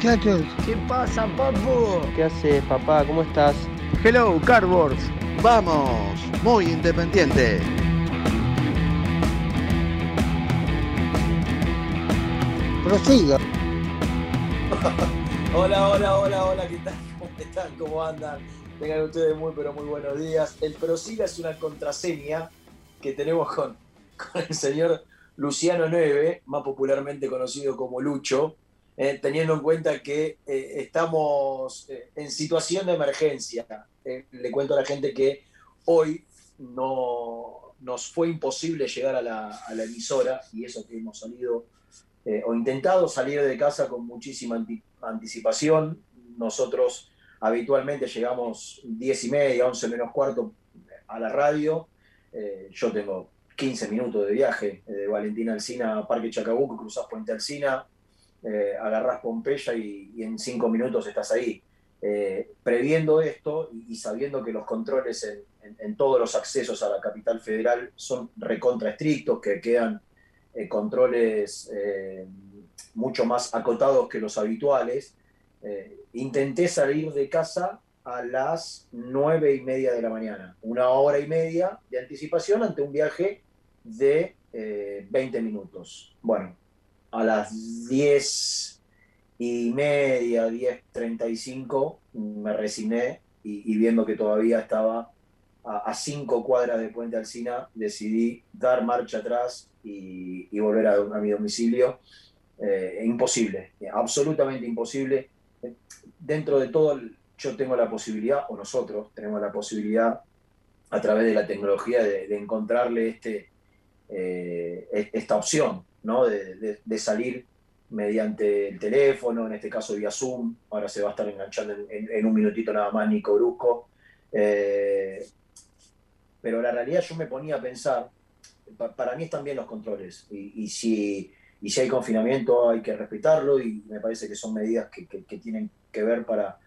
Muchachos. ¿Qué pasa, papu? ¿Qué haces, papá? ¿Cómo estás? Hello, Cardboards. Vamos, muy independiente. Prosiga. Hola, hola, hola, hola, ¿qué tal? ¿Cómo están? ¿Cómo andan? Tengan ustedes muy, pero muy buenos días. El Prosiga es una contraseña que tenemos con, con el señor Luciano Neve, más popularmente conocido como Lucho, eh, teniendo en cuenta que eh, estamos eh, en situación de emergencia. Le cuento a la gente que hoy no, nos fue imposible llegar a la, emisora y eso que hemos salido o intentado salir de casa con muchísima anti- anticipación. Nosotros habitualmente llegamos 10 y media, 11 menos cuarto a la radio. Yo tengo 15 minutos de viaje de Valentina Alcina a Parque Chacabuco, cruzás Puente Alcina, eh, agarrás Pompeya y, en 5 minutos estás ahí. Eh, previendo esto y, sabiendo que los controles en, todos los accesos a la capital federal son recontra estrictos, que quedan eh, controles mucho más acotados que los habituales. Intenté salir de casa a las nueve y media de la mañana, una hora y media de anticipación ante un viaje de eh, 20 minutos. Bueno, a las 10 y media, 10.35 me resigné y, viendo que todavía estaba a, cinco cuadras de Puente Alcina, decidí dar marcha atrás y, volver a, mi domicilio. Eh, imposible, absolutamente imposible. Dentro de todo, yo tengo la posibilidad, o nosotros tenemos la posibilidad, a través de la tecnología, de, de encontrarle este, eh, e- esta opción, De, salir mediante el teléfono, en este caso vía Zoom. Ahora se va a estar enganchando en, un minutito nada más Nico Brusco. Eh, pero la realidad yo me ponía a pensar, pa- para mí están bien los controles, y, si, y si hay confinamiento hay que respetarlo, y me parece que son medidas que, tienen que ver para,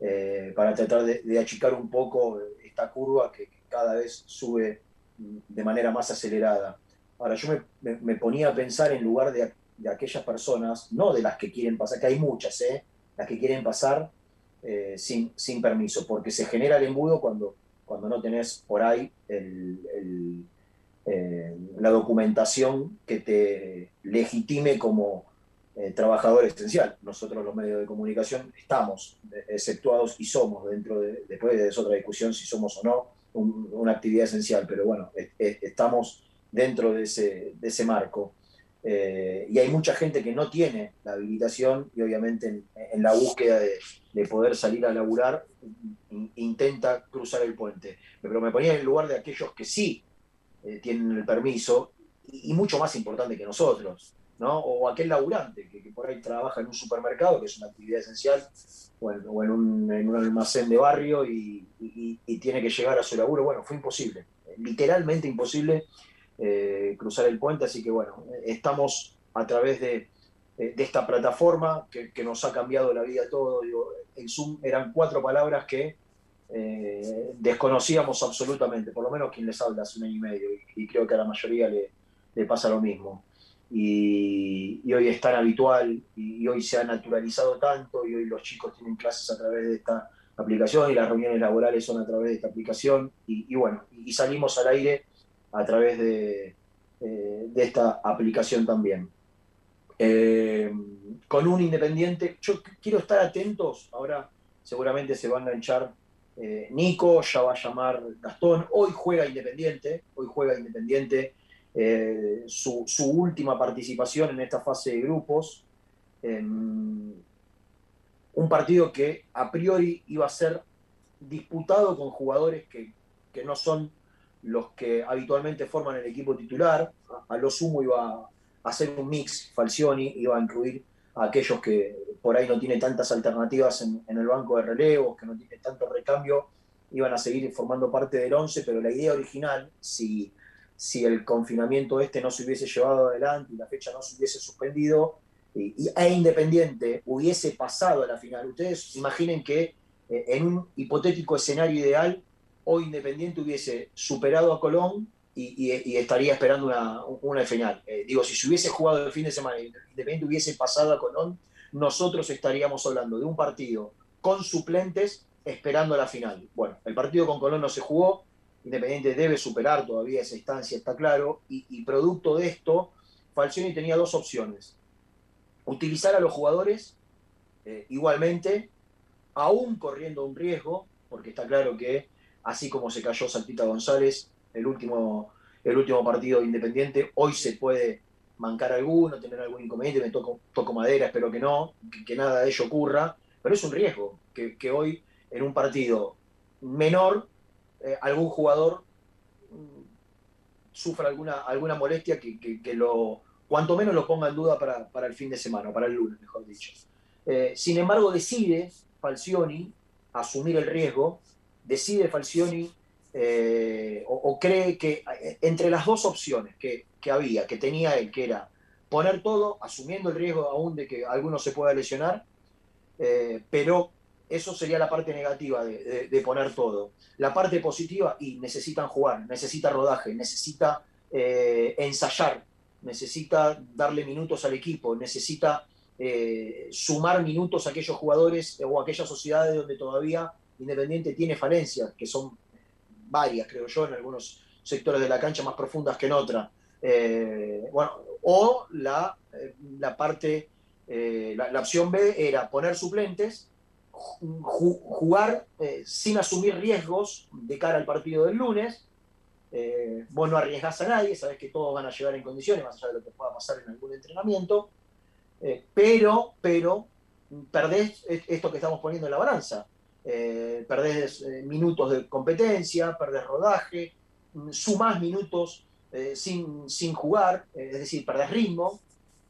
eh, para tratar de, achicar un poco esta curva que cada vez sube de manera más acelerada. Ahora, yo me, ponía a pensar en lugar de, aquellas personas, no de las que quieren pasar, que hay muchas, ¿eh? las que quieren pasar eh, sin, sin permiso, porque se genera el embudo cuando, cuando no tenés por ahí eh, la documentación que te legitime como eh, trabajador esencial. Nosotros los medios de comunicación estamos exceptuados y somos dentro de, después de es otra discusión si somos o no un- una actividad esencial, pero bueno, es- es- estamos dentro de ese, de ese marco. Eh, y hay mucha gente que no tiene la habilitación y obviamente en, en la búsqueda de, de poder salir a laburar in- intenta cruzar el puente. Pero me ponía en el lugar de aquellos que sí eh, tienen el permiso y, y mucho más importante que nosotros, ¿no? O aquel laburante que, que por ahí trabaja en un supermercado, que es una actividad esencial, o en, o en un, en un almacén de barrio y, y- y tiene que llegar a su laburo. Bueno, fue imposible, literalmente imposible eh, cruzar el puente, así que bueno, estamos a través de, de esta plataforma que, nos ha cambiado la vida a todos. Digo, el Zoom eran cuatro palabras que eh, desconocíamos absolutamente, por lo menos quien les habla hace un año y medio, y, y creo que a la mayoría le, le pasa lo mismo. Y, hoy es tan habitual y, y, hoy se ha naturalizado tanto y hoy los chicos tienen clases a través de esta aplicación y las reuniones laborales son a través de esta aplicación y, y bueno, y salimos al aire a través de, eh, de esta aplicación también. Eh, con un independiente, yo quiero estar atentos, ahora seguramente se va a enganchar eh, Nico, ya va a llamar Gastón, hoy juega Independiente, hoy juega Independiente, su, su, última participación en esta fase de grupos, un partido que a priori iba a ser disputado con jugadores que, que no son los que habitualmente forman el equipo titular, a, lo sumo iba a hacer un mix, Falcioni iba a incluir a aquellos que por ahí no tienen tantas alternativas en, el banco de relevos, que no tienen tanto recambio, iban a seguir formando parte del 11, pero la idea original, si, si el confinamiento este no se hubiese llevado adelante y la fecha no se hubiese suspendido, y, e Independiente hubiese pasado a la final, ustedes imaginen que eh, en un hipotético escenario ideal, hoy Independiente hubiese superado a Colón y, estaría esperando una, final. Eh, digo, si se hubiese jugado el fin de semana y Independiente hubiese pasado a Colón, nosotros estaríamos hablando de un partido con suplentes esperando la final. Bueno, el partido con Colón no se jugó, Independiente debe superar todavía esa instancia, está claro, y, y producto de esto, Falcioni tenía dos opciones. Utilizar a los jugadores eh, igualmente, aún corriendo un riesgo, porque está claro que así como se cayó Saltita González, el último, el último partido independiente. Hoy se puede mancar alguno, tener algún inconveniente, me toco, madera, espero que no, que, nada de ello ocurra, pero es un riesgo que, hoy en un partido menor eh, algún jugador mm, sufra alguna, alguna molestia que, que, que, lo cuanto menos lo ponga en duda para, para el fin de semana, para el lunes, mejor dicho. Eh, sin embargo, decide Falcioni asumir el riesgo, decide Falcioni eh, o, cree que entre las dos opciones que, que, había, que tenía él, que era poner todo, asumiendo el riesgo aún de que alguno se pueda lesionar, eh, pero eso sería la parte negativa de, de, poner todo. La parte positiva, y necesitan jugar, necesita rodaje, necesita eh, ensayar, necesita darle minutos al equipo, necesita sumar minutos a aquellos jugadores o a aquellas sociedades donde todavía Independiente tiene falencias, que son varias, creo yo, en algunos sectores de la cancha más profundas que en otra. Eh, bueno, o la, eh, la parte, eh, la, la, opción B era poner suplentes, ju jugar sin asumir riesgos de cara al partido del lunes. vos no arriesgás a nadie, sabés que todos van a llegar en condiciones, más allá de lo que pueda pasar en algún entrenamiento. pero, pero, perdés esto que estamos poniendo en la balanza eh, perdés eh, minutos de competencia, perdés rodaje, sumás minutos eh, sin, sin jugar, eh, es decir, perdés ritmo,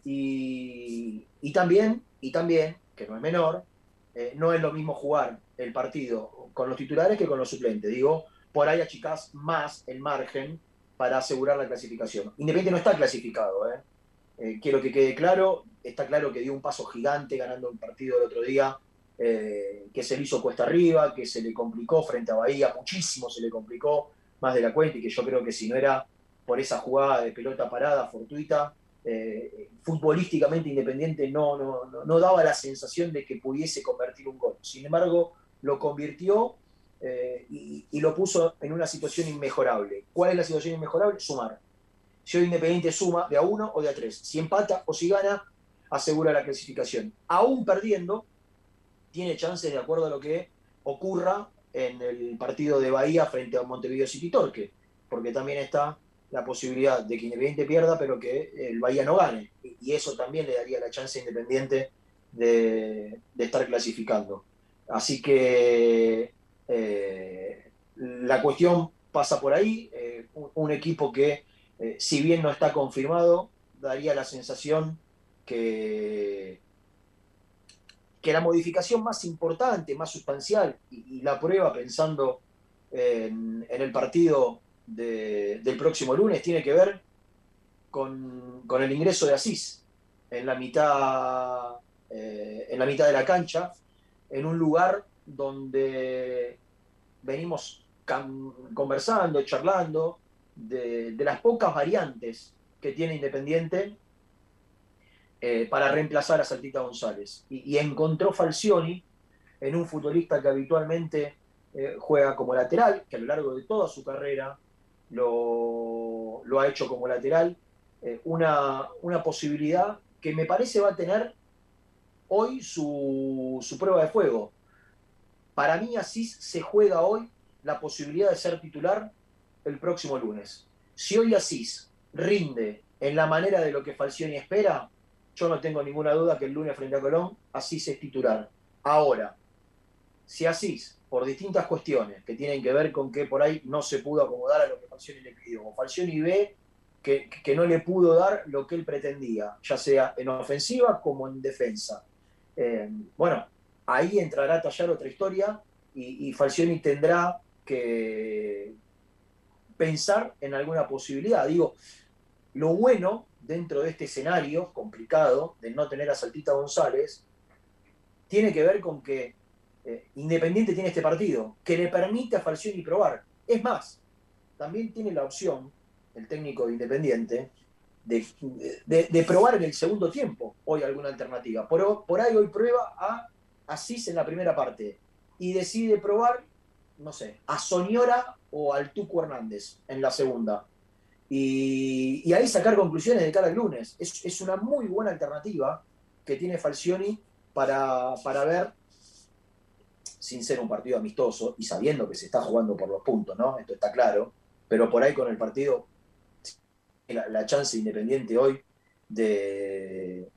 y, y, también, y también, que no es menor, eh, no es lo mismo jugar el partido con los titulares que con los suplentes. Digo, por ahí achicás más el margen para asegurar la clasificación. Independiente no está clasificado, quiero que quede claro, está claro que dio un paso gigante ganando un partido el otro día eh, que se le hizo cuesta arriba, que se le complicó frente a Bahía, muchísimo se le complicó, más de la cuenta, y que yo creo que si no era por esa jugada de pelota parada fortuita, eh, futbolísticamente independiente no, no, no, daba la sensación de que pudiese convertir un gol. Sin embargo, lo convirtió eh, y, y, lo puso en una situación inmejorable. ¿Cuál es la situación inmejorable? Sumar. Si hoy Independiente suma de a uno o de a tres, si empata o si gana, asegura la clasificación. Aún perdiendo, tiene chances de acuerdo a lo que ocurra en el partido de Bahía frente a Montevideo City Torque, porque también está la posibilidad de que Independiente pierda, pero que el Bahía no gane. Y eso también le daría la chance a Independiente de, estar clasificando. Así que eh, la cuestión pasa por ahí. Eh, un, un, equipo que, eh, si bien no está confirmado, daría la sensación que que la modificación más importante, más sustancial, y, la prueba pensando en, el partido de, del próximo lunes, tiene que ver con, con, el ingreso de Asís. en la mitad, eh, en la mitad de la cancha, en un lugar donde venimos conversando, charlando de, las pocas variantes que tiene Independiente eh, para reemplazar a Saltita González. Y, encontró Falcioni en un futbolista que habitualmente eh, juega como lateral, que a lo largo de toda su carrera lo, ha hecho como lateral, eh, una, posibilidad que me parece va a tener hoy su, su prueba de fuego. Para mí Asís se juega hoy la posibilidad de ser titular el próximo lunes. Si hoy Asís rinde en la manera de lo que Falcioni espera, yo no tengo ninguna duda que el lunes frente a Colón, Asís es titular. Ahora, si Asís, por distintas cuestiones que tienen que ver con que por ahí no se pudo acomodar a lo que Falcioni le pidió, o Falcioni ve que, que, no le pudo dar lo que él pretendía, ya sea en ofensiva como en defensa. Eh, bueno, ahí entrará a tallar otra historia y, y Falcioni tendrá que pensar en alguna posibilidad. Digo, lo bueno dentro de este escenario complicado de no tener a Saltita González tiene que ver con que eh, Independiente tiene este partido que le permite a Falcioni probar. Es más, también tiene la opción, el técnico de Independiente, de, probar en el segundo tiempo hoy alguna alternativa. Por, por ahí hoy prueba a Asís en la primera parte y decide probar no sé, a Soñora o al Tuco Hernández en la segunda. Y, ahí sacar conclusiones de cara al lunes. Es, una muy buena alternativa que tiene Falcioni para, para, ver, sin ser un partido amistoso y sabiendo que se está jugando por los puntos, ¿no? Esto está claro, pero por ahí con el partido, la, chance independiente hoy de,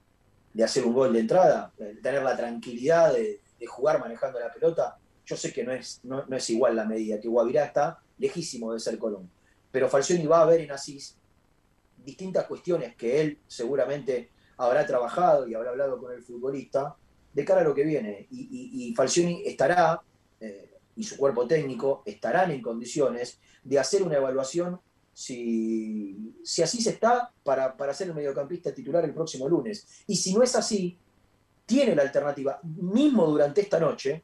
de, hacer un gol de entrada, tener la tranquilidad de jugar manejando la pelota, yo sé que no es, no, es igual la medida, que Guavirá está lejísimo de ser Colón. Pero Falcioni va a ver en Asís distintas cuestiones que él seguramente habrá trabajado y habrá hablado con el futbolista de cara a lo que viene. Y, Falcioni estará, eh, y su cuerpo técnico estarán en condiciones de hacer una evaluación si, si así se está para, para ser el mediocampista titular el próximo lunes. Y si no es así, tiene la alternativa, mismo durante esta noche,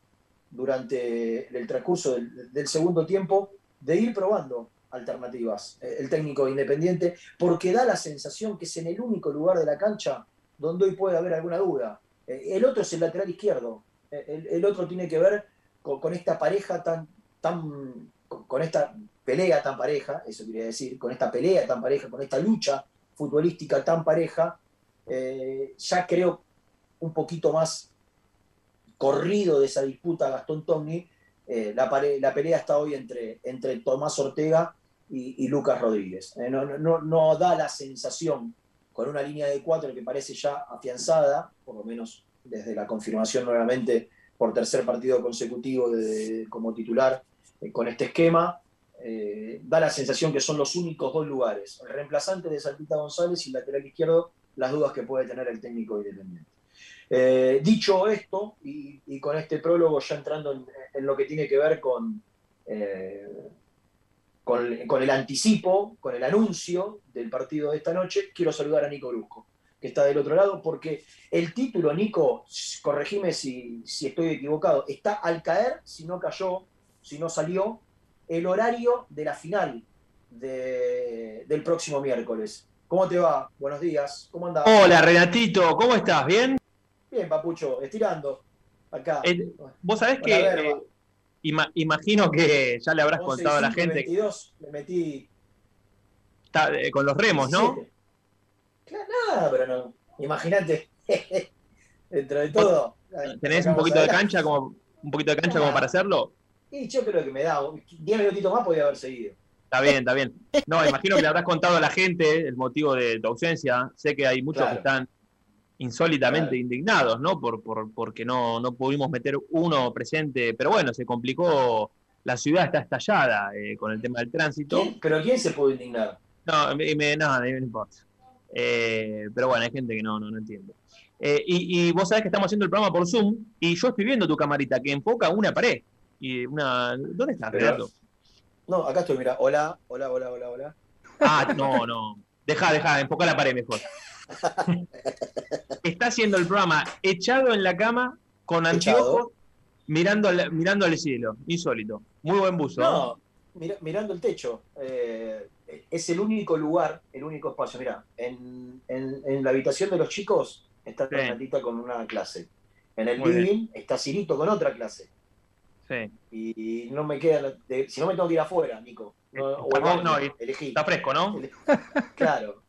durante el transcurso del, segundo tiempo de ir probando alternativas, eh, el técnico independiente, porque da la sensación que es en el único lugar de la cancha donde hoy puede haber alguna duda. Eh, el otro es el lateral izquierdo, eh, el, otro tiene que ver con, esta pareja tan, tan, con esta pelea tan pareja, eso quería decir, con esta pelea tan pareja, con esta lucha futbolística tan pareja, ya creo un poquito más corrido de esa disputa Gastón Togni, la, la, pelea está hoy entre, entre Tomás Ortega y, Lucas Rodríguez. Eh, no, da la sensación con una línea de cuatro que parece ya afianzada, por lo menos desde la confirmación nuevamente por tercer partido consecutivo como titular eh, con este esquema, da la sensación que son los únicos dos lugares, el reemplazante de Saltita González y el lateral izquierdo, las dudas que puede tener el técnico independiente. Eh, dicho esto, y, con este prólogo ya entrando en, lo que tiene que ver con, eh, con, el anticipo, con el anuncio del partido de esta noche, quiero saludar a Nico Brusco, que está del otro lado, porque el título, Nico, corregime si, estoy equivocado, está al caer, si no cayó, si no salió, el horario de la final del próximo miércoles. ¿Cómo te va? Buenos días. ¿Cómo andás? Hola, Renatito. ¿Cómo estás? ¿Bien? Bien, papucho, estirando. Acá. Eh, vos sabés que imagino que ya le habrás contado a la gente. 22, me metí. Eh, con los remos, ¿no? Claro, nada, pero no. Imagínate. Dentro de todo. ¿Tenés un poquito de cancha como un poquito de cancha como para hacerlo? Y yo creo que me da 10 minutitos más podía haber seguido. Está bien, está bien. No, imagino que le habrás contado a la gente el motivo de tu ausencia. Sé que hay muchos que están insólitamente indignados, ¿no? Por, por, porque no, no pudimos meter uno presente, pero bueno, se complicó, la ciudad está estallada eh, con el tema del tránsito. ¿Pero quién se pudo indignar? No, me, no, no importa. Eh, pero bueno, hay gente que no, no, no entiende. Eh, y, vos sabés que estamos haciendo el programa por Zoom y yo estoy viendo tu camarita que enfoca una pared. Y una, ¿Dónde estás, Renato? No, acá estoy, mira. Hola, hola, hola, hola, hola. Ah, no, no. Deja, deja, enfoca la pared mejor. está haciendo el programa echado en la cama con anteojos mirando, al- mirando al cielo. Insólito. Muy buen buzo. No, mira- mirando el techo. Eh, es el único lugar, el único espacio. Mira, en, en- en la habitación de los chicos está Sí. Renatita con una clase. En el Muy bien. living está Cirito con otra clase. Sí. Y no me queda, de- si no me tengo que ir afuera, Nico. No, o elegí. Está fresco, ¿no? Claro.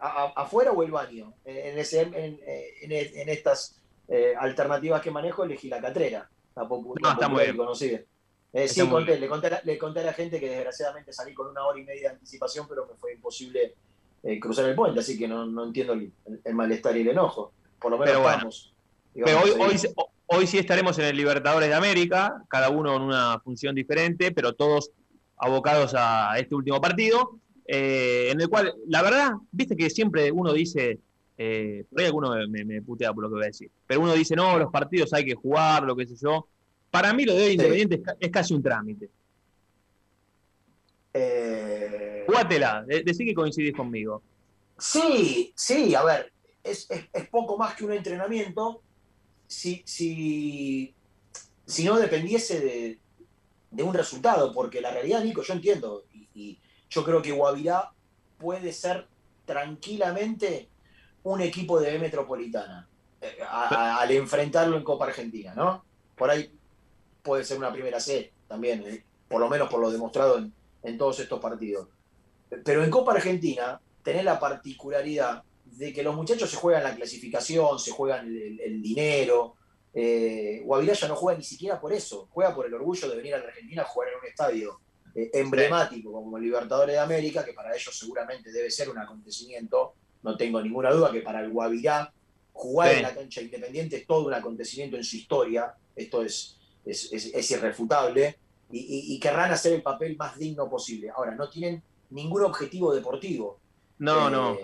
A- afuera o el baño. En, ese- en- en- en estas eh, alternativas que manejo, elegí la catrera. La, popu- No, está popular muy bien. conocida. Eh, sí, conté, bien. le, conté a la, le conté a la gente que desgraciadamente salí con una hora y media de anticipación, pero me fue imposible eh, cruzar el puente, así que no, no entiendo el, el malestar y el enojo. Por lo menos Pero bueno. vamos hoy, hoy, hoy sí estaremos en el Libertadores de América, cada uno en una función diferente, pero todos abocados a este último partido, eh, en el cual, la verdad, viste que siempre uno dice, eh, por ahí alguno me, me putea por lo que voy a decir, pero uno dice, no, los partidos hay que jugar, lo que sé yo. Para mí lo de hoy Independiente es, ca- es casi un trámite. Eh, Jugátela, de- decí que coincidís conmigo. Sí, sí, a ver, es, es- es poco más que un entrenamiento si, si, si no dependiese de, de un resultado, porque la realidad, Nico, yo entiendo, y, y yo creo que Guavirá puede ser tranquilamente un equipo de B Metropolitana eh, a- a- al enfrentarlo en Copa Argentina, ¿no? Por ahí puede ser una primera C también, eh, por lo menos por lo demostrado en, en todos estos partidos. Pero en Copa Argentina tenés la particularidad de que los muchachos se juegan la clasificación, se juegan el, el- el dinero. Eh, Guavirá ya no juega ni siquiera por eso, juega por el orgullo de venir a la Argentina a jugar en un estadio eh, emblemático como Libertadores de América, que para ellos seguramente debe ser un acontecimiento. No tengo ninguna duda que para el Guavirá jugar Sí. en la cancha independiente es todo un acontecimiento en su historia. Esto es, es, es- es irrefutable. Y, y- y querrán hacer el papel más digno posible. Ahora, no tienen ningún objetivo deportivo. No, Eh, no.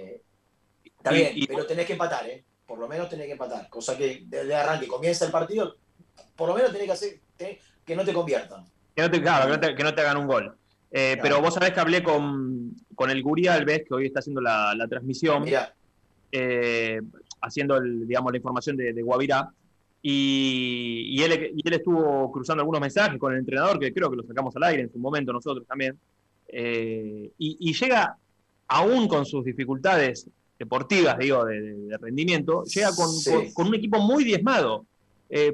Está bien, y- pero tenés que empatar, ¿eh? Por lo menos tenés que empatar. Cosa que desde arranque comienza el partido, por lo menos tenés que hacer tenés- que no te conviertan. Que no te, claro, que no te, que no te hagan un gol. Eh, Claro. Pero vos sabés que hablé con, con el Gurí Alves, que hoy está haciendo la, la transmisión, eh, haciendo el, digamos, la información de, de Guavirá, y, y él, y él estuvo cruzando algunos mensajes con el entrenador, que creo que lo sacamos al aire en su momento nosotros también, eh, y, y llega, aún con sus dificultades deportivas, digo, de, rendimiento, llega con, Sí. con- con un equipo muy diezmado.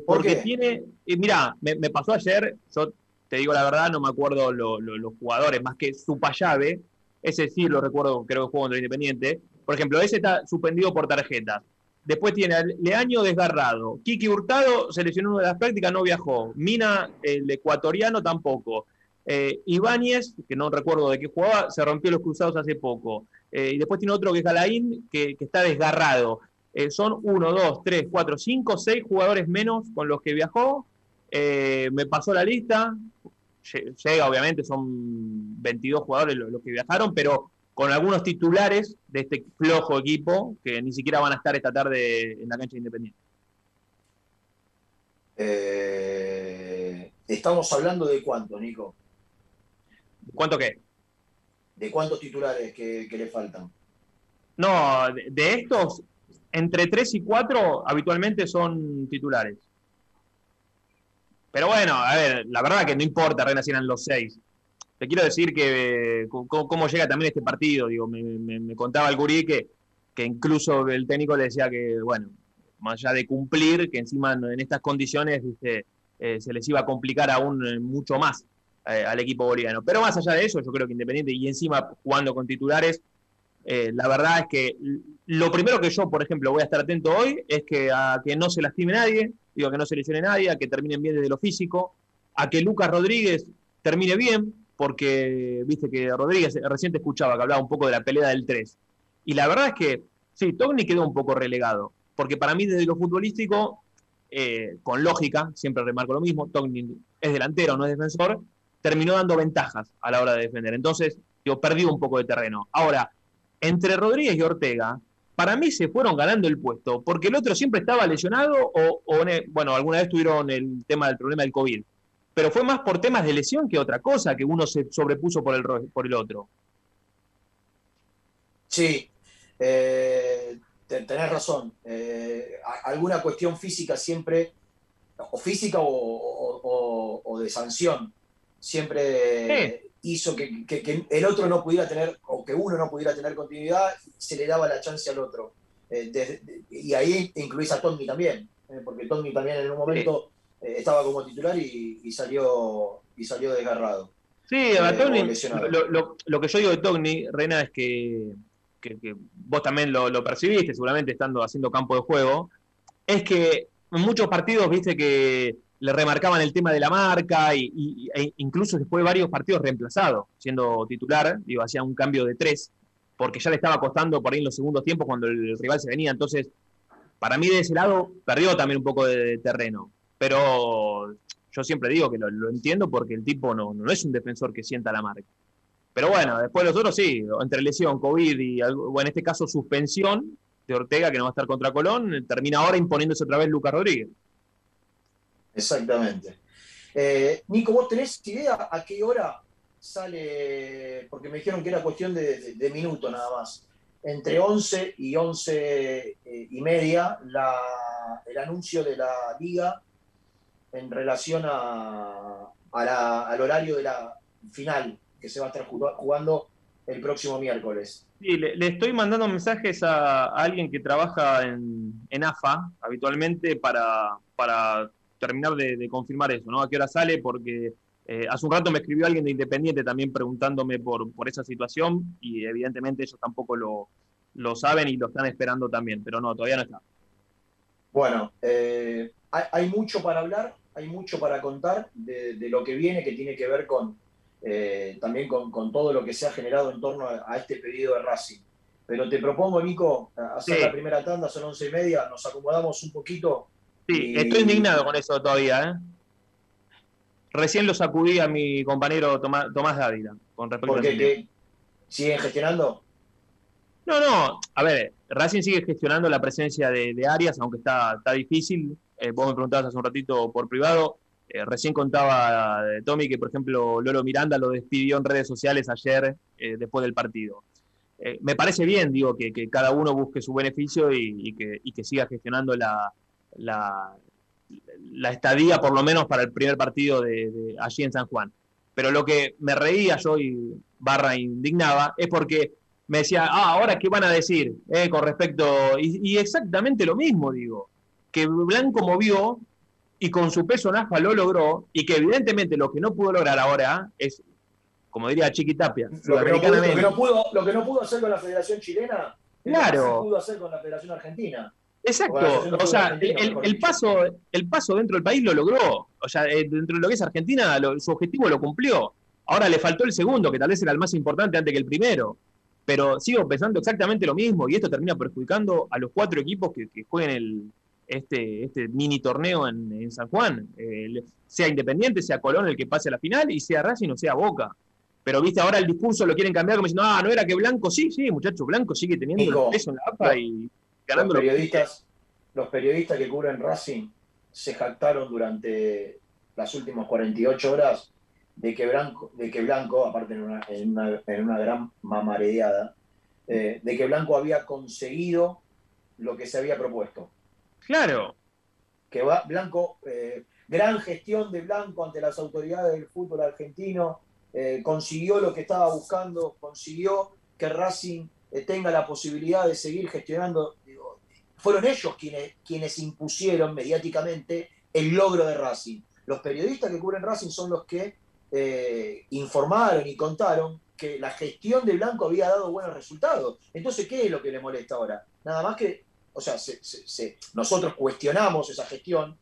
¿Por porque tiene, mirá, me, me pasó ayer, yo te digo la verdad, no me acuerdo lo- lo- los jugadores, más que su payave, ese sí lo recuerdo, creo que jugó contra Independiente. Por ejemplo, ese está suspendido por tarjetas. Después tiene a Leaño desgarrado. Kiki Hurtado se lesionó de las prácticas, no viajó. Mina, el ecuatoriano, tampoco. Eh, Ibáñez, que no recuerdo de qué jugaba, se rompió los cruzados hace poco. Eh, y después tiene otro que es Galaín, que, está desgarrado. Eh, son uno, dos, tres, cuatro, cinco, seis jugadores menos con los que viajó. Eh, me pasó la lista. Lle- Llega, obviamente, son 22 jugadores los, los que viajaron, pero con algunos titulares de este flojo equipo que ni siquiera van a estar esta tarde en la cancha de Independiente. eh, estamos hablando de cuánto, Nico. ¿Cuánto qué? ¿De cuántos titulares que, que le faltan? No, de, de estos, entre 3 y 4 habitualmente son titulares. Pero bueno, a ver, la verdad que no importa, Reina, si eran los 6. Te quiero decir que eh, cómo, llega también este partido. Digo, me, me- me contaba el Gurí que, que incluso el técnico le decía que, bueno, más allá de cumplir, que encima en estas condiciones eh, se les iba a complicar aún eh, mucho más eh, al equipo boliviano. Pero más allá de eso, yo creo que Independiente y encima jugando con titulares, eh, la verdad es que lo primero que yo, por ejemplo, voy a estar atento hoy es que a que no se lastime nadie, digo, que no se lesione nadie, a que terminen bien desde lo físico, a que Lucas Rodríguez termine bien, porque viste que Rodríguez eh, recién escuchaba que hablaba un poco de la pelea del 3. Y la verdad es que sí, Togni quedó un poco relegado, porque para mí desde lo futbolístico, eh, con lógica, siempre remarco lo mismo, Togni es delantero, no es defensor, terminó dando ventajas a la hora de defender. Entonces, yo perdí un poco de terreno. Ahora, entre Rodríguez y Ortega, para mí se fueron ganando el puesto, porque el otro siempre estaba lesionado o, bueno, alguna vez tuvieron el tema del problema del COVID, pero fue más por temas de lesión que otra cosa, que uno se sobrepuso por el, por el otro. Sí. Eh, tenés razón. alguna cuestión física siempre, o física o, de sanción, siempre hizo que, el otro no pudiera tener, o que uno no pudiera tener continuidad, se le daba la chance al otro. y ahí incluís a Tommy también, porque Tommy también en un momento estaba como titular y, salió, y salió desgarrado. Sí, a Togni, lo, que yo digo de Togni, Rena, es que, vos también lo, percibiste, seguramente estando haciendo campo de juego, es que en muchos partidos, viste que le remarcaban el tema de la marca y, e incluso después de varios partidos reemplazados, siendo titular, digo, hacía un cambio de tres, porque ya le estaba costando por ahí en los segundos tiempos cuando el rival se venía. Entonces, para mí de ese lado perdió también un poco de terreno. Pero yo siempre digo que lo, entiendo porque el tipo no, no, es un defensor que sienta la marca. Pero bueno, después los otros sí, entre lesión, COVID y en este caso suspensión de Ortega, que no va a estar contra Colón, termina ahora imponiéndose otra vez Lucas Rodríguez. Exactamente. Eh, Nico, ¿vos tenés idea a qué hora sale? Porque me dijeron que era cuestión de, de, minuto nada más. Entre 11 y 11 eh, y media, el anuncio de la liga en relación a, al horario de la final que se va a estar jugando el próximo miércoles. Sí, le, estoy mandando mensajes a, alguien que trabaja en, AFA habitualmente para, para terminar de, confirmar eso, ¿no? A qué hora sale, porque eh, hace un rato me escribió alguien de Independiente también preguntándome por, por esa situación y evidentemente ellos tampoco lo, lo saben y lo están esperando también, pero no, todavía no está. Bueno, eh, hay, mucho para hablar, hay mucho para contar de, lo que viene, que tiene que ver con eh, también con, todo lo que se ha generado en torno a, este pedido de Racing. Pero te propongo, Nico, hacer la primera tanda, son once y media, nos acomodamos un poquito. Sí, estoy indignado con eso todavía. ¿eh? Recién lo sacudí a mi compañero Tomás, Tomás Dávila con respecto Porque, ¿Siguen gestionando? No, no, a ver, Racing sigue gestionando la presencia de, Arias, aunque está, está difícil. Eh, vos me preguntabas hace un ratito por privado. Eh, recién contaba de Tommy que, por ejemplo, Lolo Miranda lo despidió en redes sociales ayer eh, después del partido. me parece bien, digo, que, cada uno busque su beneficio y, que, siga gestionando la, la, estadía, por lo menos para el primer partido de, allí en San Juan. Pero lo que me reía yo y barra indignaba es porque me decía, ah, ahora qué van a decir eh, con respecto. Y, exactamente lo mismo, digo. Que Blanco movió y con su peso en lo logró, y que evidentemente lo que no pudo lograr ahora es, como diría Chiquitapia, lo, que no pudo, lo que no pudo hacer con la Federación Chilena, claro. pudo hacer con la Federación Argentina. Exacto, o sea, el, paso, el paso dentro del país lo logró, o sea, eh, dentro de lo que es Argentina, su objetivo lo cumplió. Ahora le faltó el segundo, que tal vez era el más importante antes que el primero. Pero sigo pensando exactamente lo mismo y esto termina perjudicando a los cuatro equipos que, jueguen el, este, este mini torneo en, San Juan, sea Independiente, sea Colón el que pase a la final y sea Racing o sea Boca. Pero viste, ahora el discurso lo quieren cambiar como diciendo, ah, no era que Blanco, sí, sí, muchachos, Blanco sigue teniendo el peso en la APA y ganando los periodistas, los periodistas que cubren Racing se jactaron durante las últimas 48 horas de que Blanco, de que Blanco aparte en una, en una, gran mamareada, eh, de que Blanco había conseguido lo que se había propuesto. Claro. Que va, Blanco, eh, gran gestión de Blanco ante las autoridades del fútbol argentino, eh, consiguió lo que estaba buscando, consiguió que Racing tenga la posibilidad de seguir gestionando. Fueron ellos quienes, quienes impusieron mediáticamente el logro de Racing. Los periodistas que cubren Racing son los que eh, informaron y contaron que la gestión de Blanco había dado buenos resultados. Entonces, ¿qué es lo que le molesta ahora? Nada más que, o sea, nosotros cuestionamos esa gestión,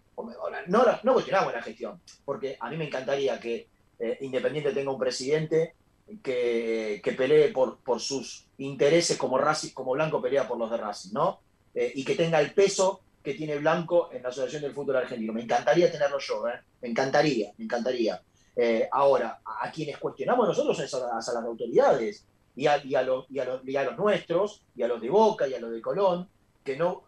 no, no cuestionamos la gestión, porque a mí me encantaría que eh, Independiente tenga un presidente que, pelee por, por, sus intereses como, Racing, como Blanco pelea por los de Racing, ¿no? Eh, y que tenga el peso que tiene Blanco en la Asociación del Fútbol Argentino. Me encantaría tenerlo yo, me encantaría, me encantaría. Eh, ahora, a, quienes cuestionamos nosotros es a, las autoridades y a, los, nuestros, y a los de Boca y a los de Colón, que no,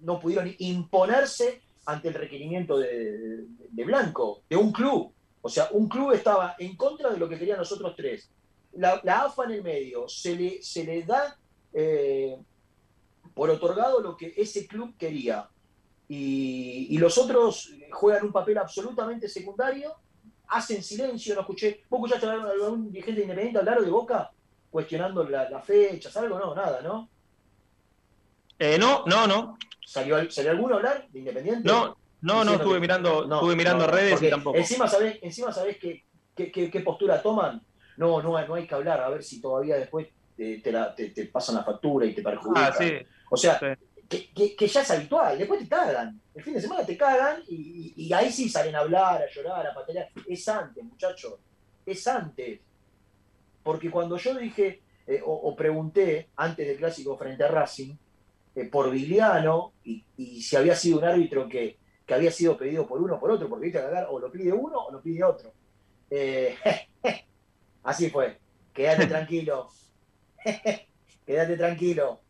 no pudieron imponerse ante el requerimiento de, Blanco, de un club. O sea, un club estaba en contra de lo que querían nosotros tres. La, AFA en el medio se le, se le da eh, por otorgado lo que ese club quería. Y, y los otros juegan un papel absolutamente secundario, hacen silencio, no escuché. ¿Vos escuchaste a algún dirigente independiente hablar de Boca? Cuestionando las la fechas, algo, no, nada, ¿no? Eh, no, no, no. ¿Salió, ¿Salió alguno a hablar de Independiente? No, no, no, estuve que- mirando, no, estuve mirando no, redes y tampoco. Encima sabés, encima sabés qué, qué, qué- qué postura toman. No, no, hay- no hay que hablar, a ver si todavía después te, te la- te- te pasan la factura y te perjudican. Ah, sí. O sea, Sí. que, que- que ya es habitual, después te cagan. El fin de semana te cagan y, y- y ahí sí salen a hablar, a llorar, a patalear. Es antes, muchachos, es antes. Porque cuando yo dije eh, o, o pregunté antes del clásico frente a Racing eh, por Viliano y, y si había sido un árbitro que, que había sido pedido por uno o por otro, porque viste cagar, o lo pide uno o lo pide otro. Eh, así fue. Quédate tranquilo. Quédate tranquilo.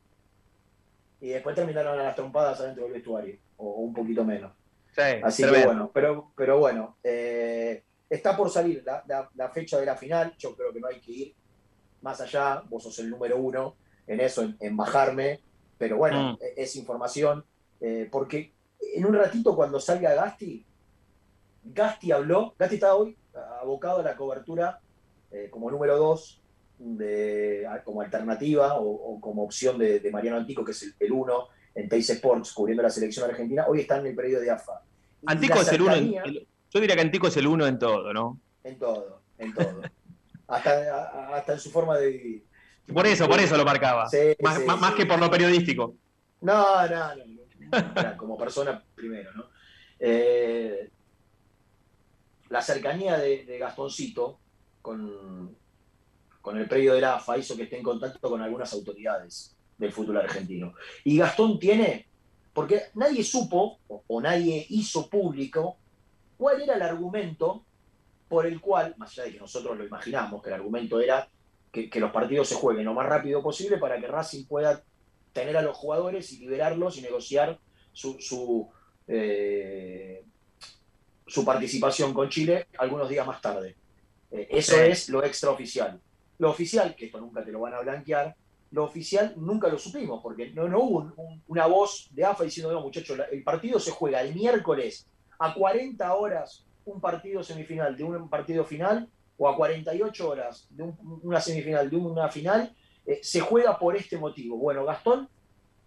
Y después terminaron a las trompadas adentro del vestuario, o un poquito menos. Sí, Así que bueno, pero, pero bueno, eh, está por salir la, la- la fecha de la final. Yo creo que no hay que ir más allá. Vos sos el número uno en eso, en, en bajarme. Pero bueno, Mm. e- es información. eh, porque en un ratito, cuando salga Gasti, Gasti habló. Gasti está hoy abocado a la cobertura eh, como número dos, de, a- como alternativa o, o como opción de, de Mariano Antico, que es el, el uno en Teis Sports, cubriendo la selección argentina. Hoy está en el periodo de AFA. Antico es el uno. En, el- yo diría que Antico es el uno en todo, ¿no? en todo, en todo. hasta, hasta en su forma de vivir. Por eso, por eso lo marcaba. Sí, más, sí, más- sí. que por lo periodístico. No, no, no. como persona primero, ¿no? Eh, la cercanía de, de Gastoncito con, con el predio de la AFA hizo que esté en contacto con algunas autoridades del fútbol argentino. Y Gastón tiene, porque nadie supo o, o nadie hizo público cuál era el argumento por el cual, más allá de que nosotros lo imaginamos, que el argumento era que, que los partidos se jueguen lo más rápido posible para que Racing pueda tener a los jugadores y liberarlos y negociar su, su, eh, su participación con Chile algunos días más tarde. Eh, eso Sí. es lo extraoficial. Lo oficial, que esto nunca te lo van a blanquear, lo oficial nunca lo supimos, porque no, no hubo un- un- una voz de AFA diciendo, no muchachos, el partido se juega el miércoles a 40 horas un partido semifinal de un partido final o a 48 horas de un- una semifinal de una final, eh, se juega por este motivo. Bueno, Gastón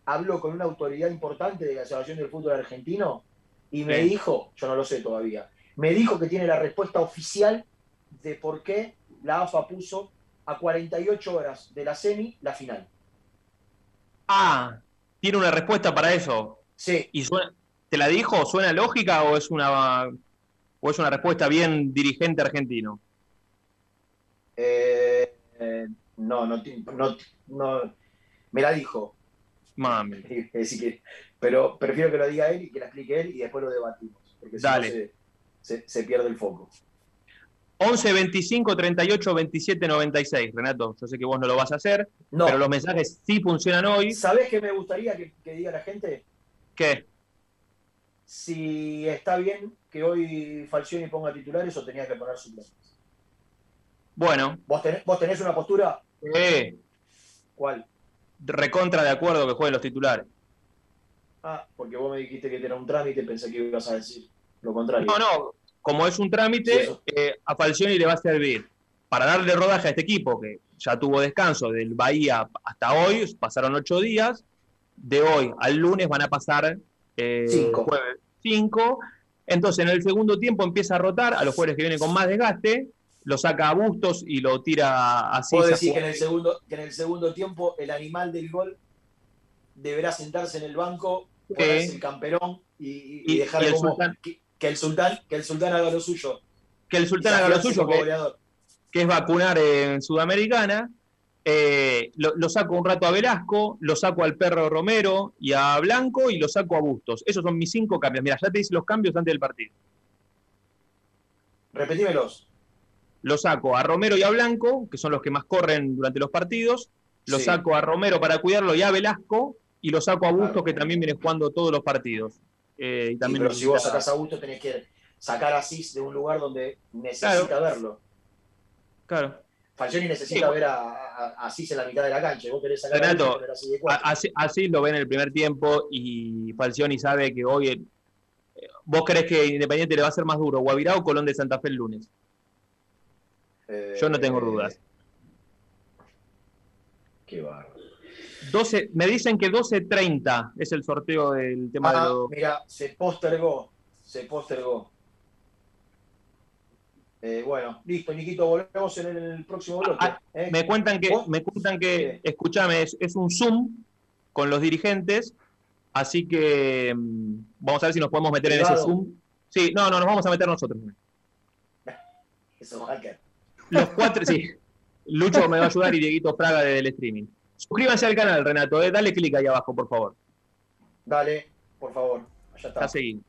habló con una autoridad importante de la Asociación del Fútbol Argentino y me Sí. dijo, yo no lo sé todavía, me dijo que tiene la respuesta oficial de por qué la AFA puso a 48 horas de la semi la final. Ah, tiene una respuesta para eso. Sí, ¿Y suena- te la dijo? ¿Suena lógica o es una o es una respuesta bien dirigente argentino? eh, eh, no, no, no, no, me la dijo, Mami. Así que, pero prefiero que lo diga él y que la explique él y después lo debatimos, porque si no Dale. se, se- se pierde el foco. 11 25 38 27 96. Renato, yo sé que vos no lo vas a hacer, No, pero los mensajes sí funcionan hoy. ¿sabés qué me gustaría que, que diga la gente? ¿Qué? Si está bien que hoy Falcioni ponga titulares o tenía que poner suplentes. Bueno, ¿Vos tenés, vos tenés una postura? eh, ¿Cuál? recontra de acuerdo que jueguen los titulares. Ah, porque vos me dijiste que era un trámite, pensé que ibas a decir lo contrario. No, no, como es un trámite, eh, a Falcioni le va a servir para darle rodaje a este equipo que ya tuvo descanso del Bahía hasta hoy, pasaron ocho días, de hoy al lunes van a pasar eh, Cinco. jueves cinco, entonces en el segundo tiempo empieza a rotar a los jugadores que vienen con más desgaste, lo saca a Bustos y lo tira así. Puedo decir que en, el segundo, que en el segundo tiempo el animal del gol deberá sentarse en el banco, ponerse el camperón y, y- y Y- dejar y el como sultán. Que, el sultán que el sultán haga lo suyo. que el Sultán haga lo suyo, que, es vacunar en Sudamericana. Eh, lo, lo saco un rato a Velasco, lo saco al perro Romero y a Blanco y lo saco a Bustos. Esos son mis cinco cambios. Mira, ya te hice los cambios antes del partido. Repetímelos. Lo saco a Romero y a Blanco, que son los que más corren durante los partidos. Lo Sí. saco a Romero para cuidarlo y a Velasco. Y lo saco a Bustos, Claro. que también viene jugando todos los partidos. Eh, y Sí, también pero si vos sacás a gusto tenés que sacar a Cis de un lugar donde necesita verlo. Claro. Falcioni necesita ver a, Asís en la mitad de la cancha. Vos querés sacar Renato, a así, lo ve en el primer tiempo y Falcioni sabe que hoy. Eh, ¿Vos crees que Independiente le va a ser más duro, Guavirá o Colón de Santa Fe el lunes? Yo no tengo dudas. Qué barro. 12, me dicen que 12.30 es el sorteo del tema de ah, los... Mira, se postergó. Se postergó. Eh, bueno, listo, Niquito, volvemos en el próximo bloque. Ah, ¿eh? Me cuentan que, me cuentan que, escúchame, es, un Zoom con los dirigentes, así que mm, vamos a ver si nos podemos meter en ese Zoom. Sí, no, no, nos vamos a meter nosotros. Eso, hacker. Los cuatro, sí. Lucho me va a ayudar y Dieguito Fraga desde el streaming. Suscríbanse al canal, Renato. Eh. Dale clic ahí abajo, por favor. Dale, por favor. Allá está. A seguir.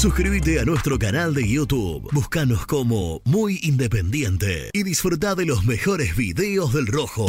Suscríbete a nuestro canal de YouTube. Búscanos como Muy Independiente y disfruta de los mejores videos del Rojo.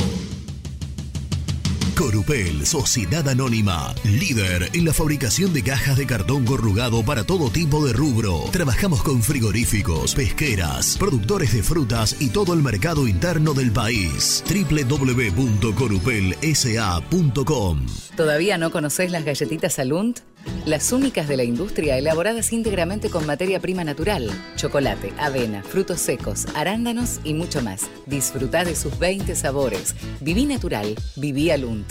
Corupel, Sociedad Anónima, líder en la fabricación de cajas de cartón corrugado para todo tipo de rubro. Trabajamos con frigoríficos, pesqueras, productores de frutas y todo el mercado interno del país. www.corupelsa.com ¿Todavía no conoces las galletitas Alunt? Las únicas de la industria elaboradas íntegramente con materia prima natural, chocolate, avena, frutos secos, arándanos y mucho más. Disfruta de sus 20 sabores. Viví natural, viví Alunt.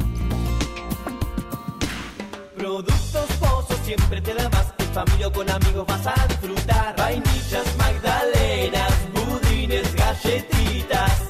Siempre te da más. En familia o con amigos vas a disfrutar. Vainillas, magdalenas, budines, galletitas,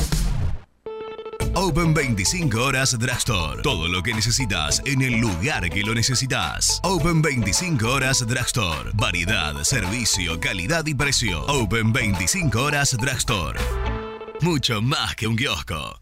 Open 25 horas Drugstore. Todo lo que necesitas en el lugar que lo necesitas. Open 25 horas Drugstore. Variedad, servicio, calidad y precio. Open 25 horas Drugstore. Mucho más que un kiosco.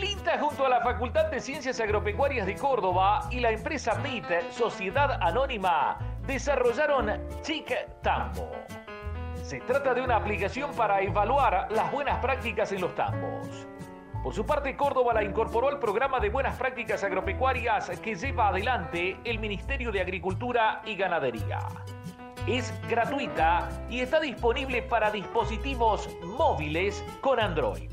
El INTA junto a la Facultad de Ciencias Agropecuarias de Córdoba y la empresa MIT, Sociedad Anónima, desarrollaron Chic Tambo. Se trata de una aplicación para evaluar las buenas prácticas en los tambos. Por su parte, Córdoba la incorporó al programa de buenas prácticas agropecuarias que lleva adelante el Ministerio de Agricultura y Ganadería. Es gratuita y está disponible para dispositivos móviles con Android.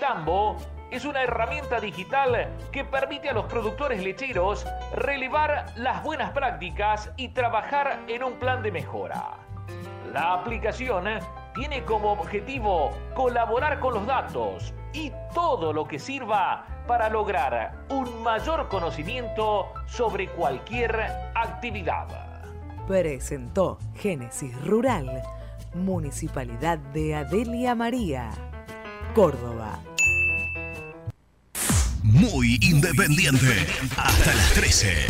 Tambo es una herramienta digital que permite a los productores lecheros relevar las buenas prácticas y trabajar en un plan de mejora. La aplicación tiene como objetivo colaborar con los datos y todo lo que sirva para lograr un mayor conocimiento sobre cualquier actividad. Presentó Génesis Rural, Municipalidad de Adelia María, Córdoba. Muy independiente. Hasta las 13.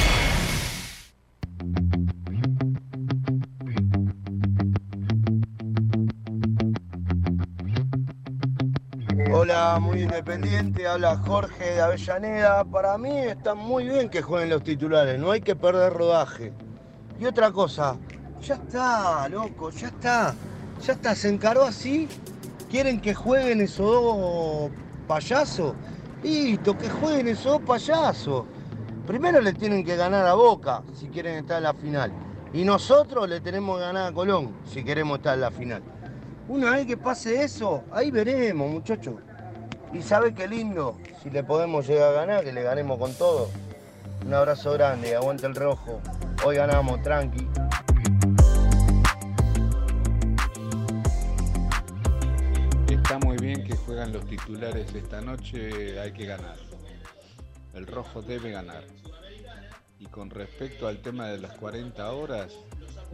Hola, muy independiente, habla Jorge de Avellaneda. Para mí está muy bien que jueguen los titulares, no hay que perder rodaje. Y otra cosa, ya está, loco, ya está. Ya está, se encaró así. ¿Quieren que jueguen esos dos payasos? Listo, que jueguen esos payasos. Primero le tienen que ganar a Boca si quieren estar en la final. Y nosotros le tenemos que ganar a Colón si queremos estar en la final. Una vez que pase eso, ahí veremos, muchachos. Y sabe qué lindo, si le podemos llegar a ganar, que le ganemos con todo. Un abrazo grande, aguante el rojo. Hoy ganamos, tranqui. Juegan los titulares esta noche, hay que ganar. El rojo debe ganar. Y con respecto al tema de las 40 horas,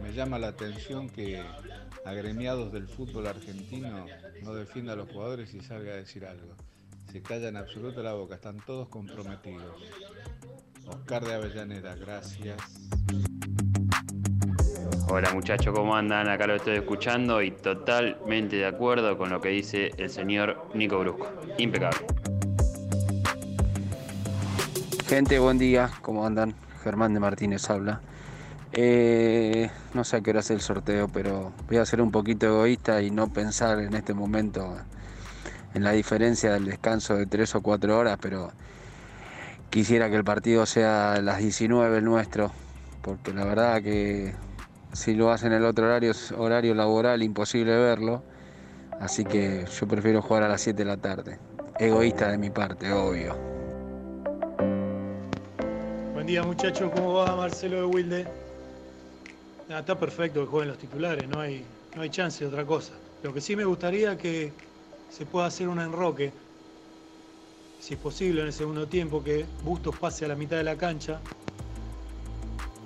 me llama la atención que agremiados del fútbol argentino no defienda a los jugadores y salga a decir algo. se callan absoluta la boca, están todos comprometidos. Oscar de Avellaneda, gracias. Hola muchachos, ¿cómo andan? Acá lo estoy escuchando y totalmente de acuerdo con lo que dice el señor Nico Brusco. Impecable. Gente, buen día, ¿cómo andan? Germán de Martínez habla. Eh, no sé a qué hora es el sorteo, pero voy a ser un poquito egoísta y no pensar en este momento en la diferencia del descanso de tres o cuatro horas, pero quisiera que el partido sea a las 19 el nuestro, porque la verdad que si lo hacen en el otro horario horario laboral, imposible verlo, así que yo prefiero jugar a las 7 de la tarde. Egoísta de mi parte, obvio. Buen día muchachos, ¿cómo va Marcelo de Wilde? Ah, está perfecto que jueguen los titulares, no hay, no hay chance de otra cosa. Lo que sí me gustaría que se pueda hacer un enroque, si es posible en el segundo tiempo, que Bustos pase a la mitad de la cancha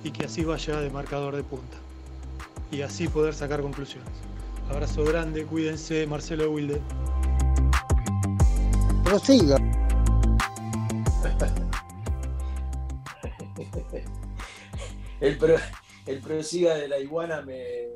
y que así vaya de marcador de punta. Y así poder sacar conclusiones. Abrazo grande, cuídense, Marcelo de Wilde. Prosiga. El, pro, el prosiga de la iguana me,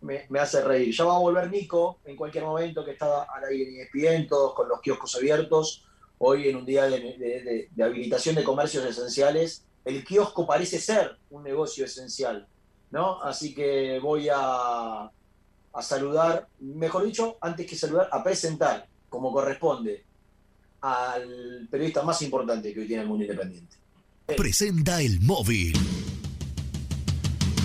me, me hace reír. Ya va a volver Nico en cualquier momento, que está al aire en ESPN, todos con los kioscos abiertos. Hoy en un día de, de- de- de habilitación de comercios esenciales, el kiosco parece ser un negocio esencial, ¿no? Así que voy a, a saludar, mejor dicho, antes que saludar, a presentar, como corresponde, al periodista más importante que hoy tiene el mundo independiente. Presenta el móvil.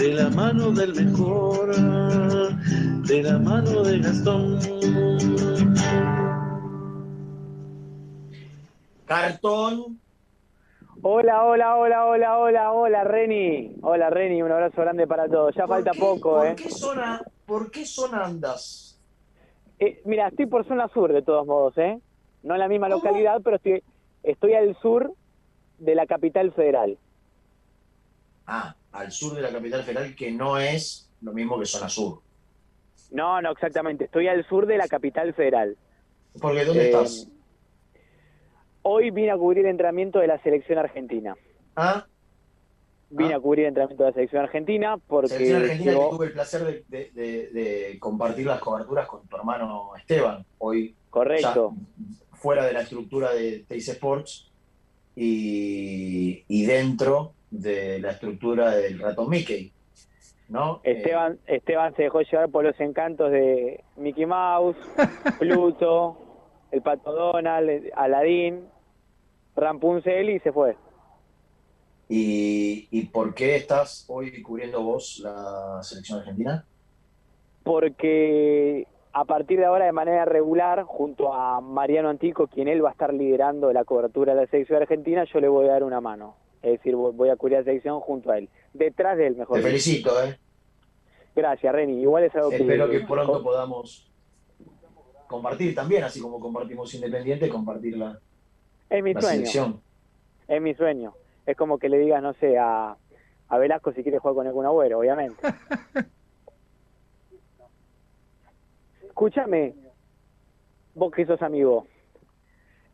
de la mano del mejor, de la mano de Gastón. Cartón. Hola, hola, hola, hola, hola, hola, Reni. Hola, Reni, un abrazo grande para todos. Ya ¿Por falta qué- poco, ¿por ¿eh? Qué zona, ¿Por qué zona andas? Eh, Mira, estoy por zona sur de todos modos, ¿eh? No en la misma localidad, pero estoy, estoy al sur de la capital federal. Ah, al sur de la capital federal, que no es lo mismo que zona sur. No, no, exactamente. Estoy al sur de la capital federal. Porque ¿dónde Eh, estás? Hoy vine a cubrir el entrenamiento de la selección argentina. ¿Ah? Vine a cubrir el entrenamiento de la selección argentina porque Selección Argentina, llegó- que tuve el placer de, de- de- de compartir las coberturas con tu hermano Esteban, hoy Correcto. fuera de la estructura de Teis Sports y, y dentro de la estructura del ratón Mickey, ¿no? Esteban, Esteban se dejó llevar por los encantos de Mickey Mouse, Pluto, el Pato Donald, Aladín, Rapunzel y se fue. ¿Y, ¿Y por qué estás hoy cubriendo vos la selección argentina? Porque a partir de ahora de manera regular, junto a Mariano Antico, quien él va a estar liderando la cobertura de la selección argentina, yo le voy a dar una mano. Es decir, voy a cubrir la selección junto a él. Detrás de él, mejor. Te felicito, ¿eh? Gracias, Reni. Igual es algo que... Espero que pronto podamos compartir también, así como compartimos Independiente, compartir la, Es mi la sueño. selección. Es mi sueño. Es como que le digas, no sé, a, a Velasco si quiere jugar con algún agüero, obviamente. Escúchame, vos que sos amigo,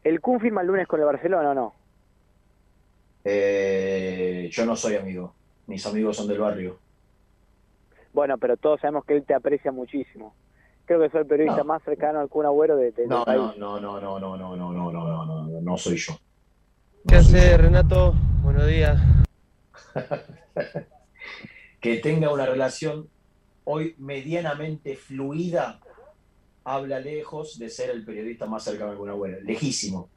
¿el Kun firma el lunes con el Barcelona o no? Eh, yo no soy amigo, mis amigos son del barrio. Bueno, pero todos sabemos que él te aprecia muchísimo. Creo que soy el periodista No. más cercano al Kun Agüero de, de- No, del país. no, no, no, no, no, no, no, no, no, no, no, no soy yo. ¿Qué hace Renato? Buenos días. Que tenga una relación hoy medianamente fluida, habla lejos de ser el periodista más cercano de una buena, lejísimo.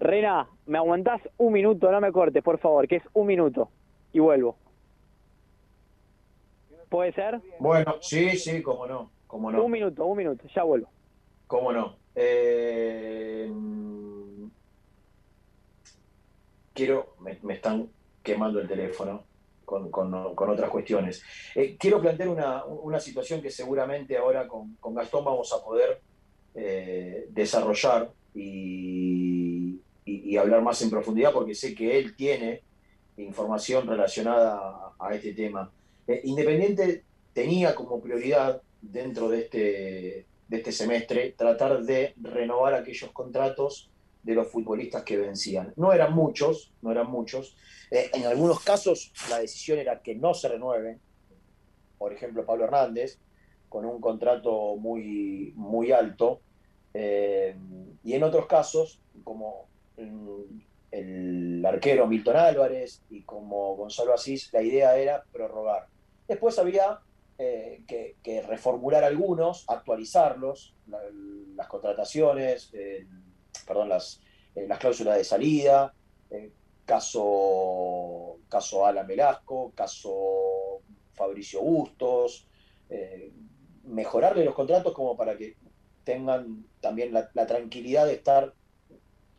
Rena, ¿me aguantás un minuto? No me cortes, por favor, que es un minuto. Y vuelvo. ¿Puede ser? Bueno, sí, sí, cómo no, cómo no. Un minuto, un minuto, ya vuelvo. ¿Cómo no? Eh, quiero, me, están quemando el teléfono con, otras cuestiones. Eh, quiero plantear una, situación que seguramente ahora con, Gastón vamos a poder eh, desarrollar y, hablar más en profundidad porque sé que él tiene información relacionada a, este tema. Eh, Independiente tenía como prioridad dentro de este, de este semestre tratar de renovar aquellos contratos de los futbolistas que vencían. No eran muchos, no eran muchos. Eh, en algunos casos la decisión era que no se renueven. Por ejemplo, Pablo Hernández, con un contrato muy, muy alto. Eh, y en otros casos, como el arquero Milton Álvarez y como Gonzalo Asís, la idea era prorrogar. Después había eh, que, reformular algunos, actualizarlos, las contrataciones, perdón, las, eh, las cláusulas de salida, eh, caso, caso Alan Velasco, caso Fabricio Bustos, mejorarle los contratos como para que tengan también la, tranquilidad de estar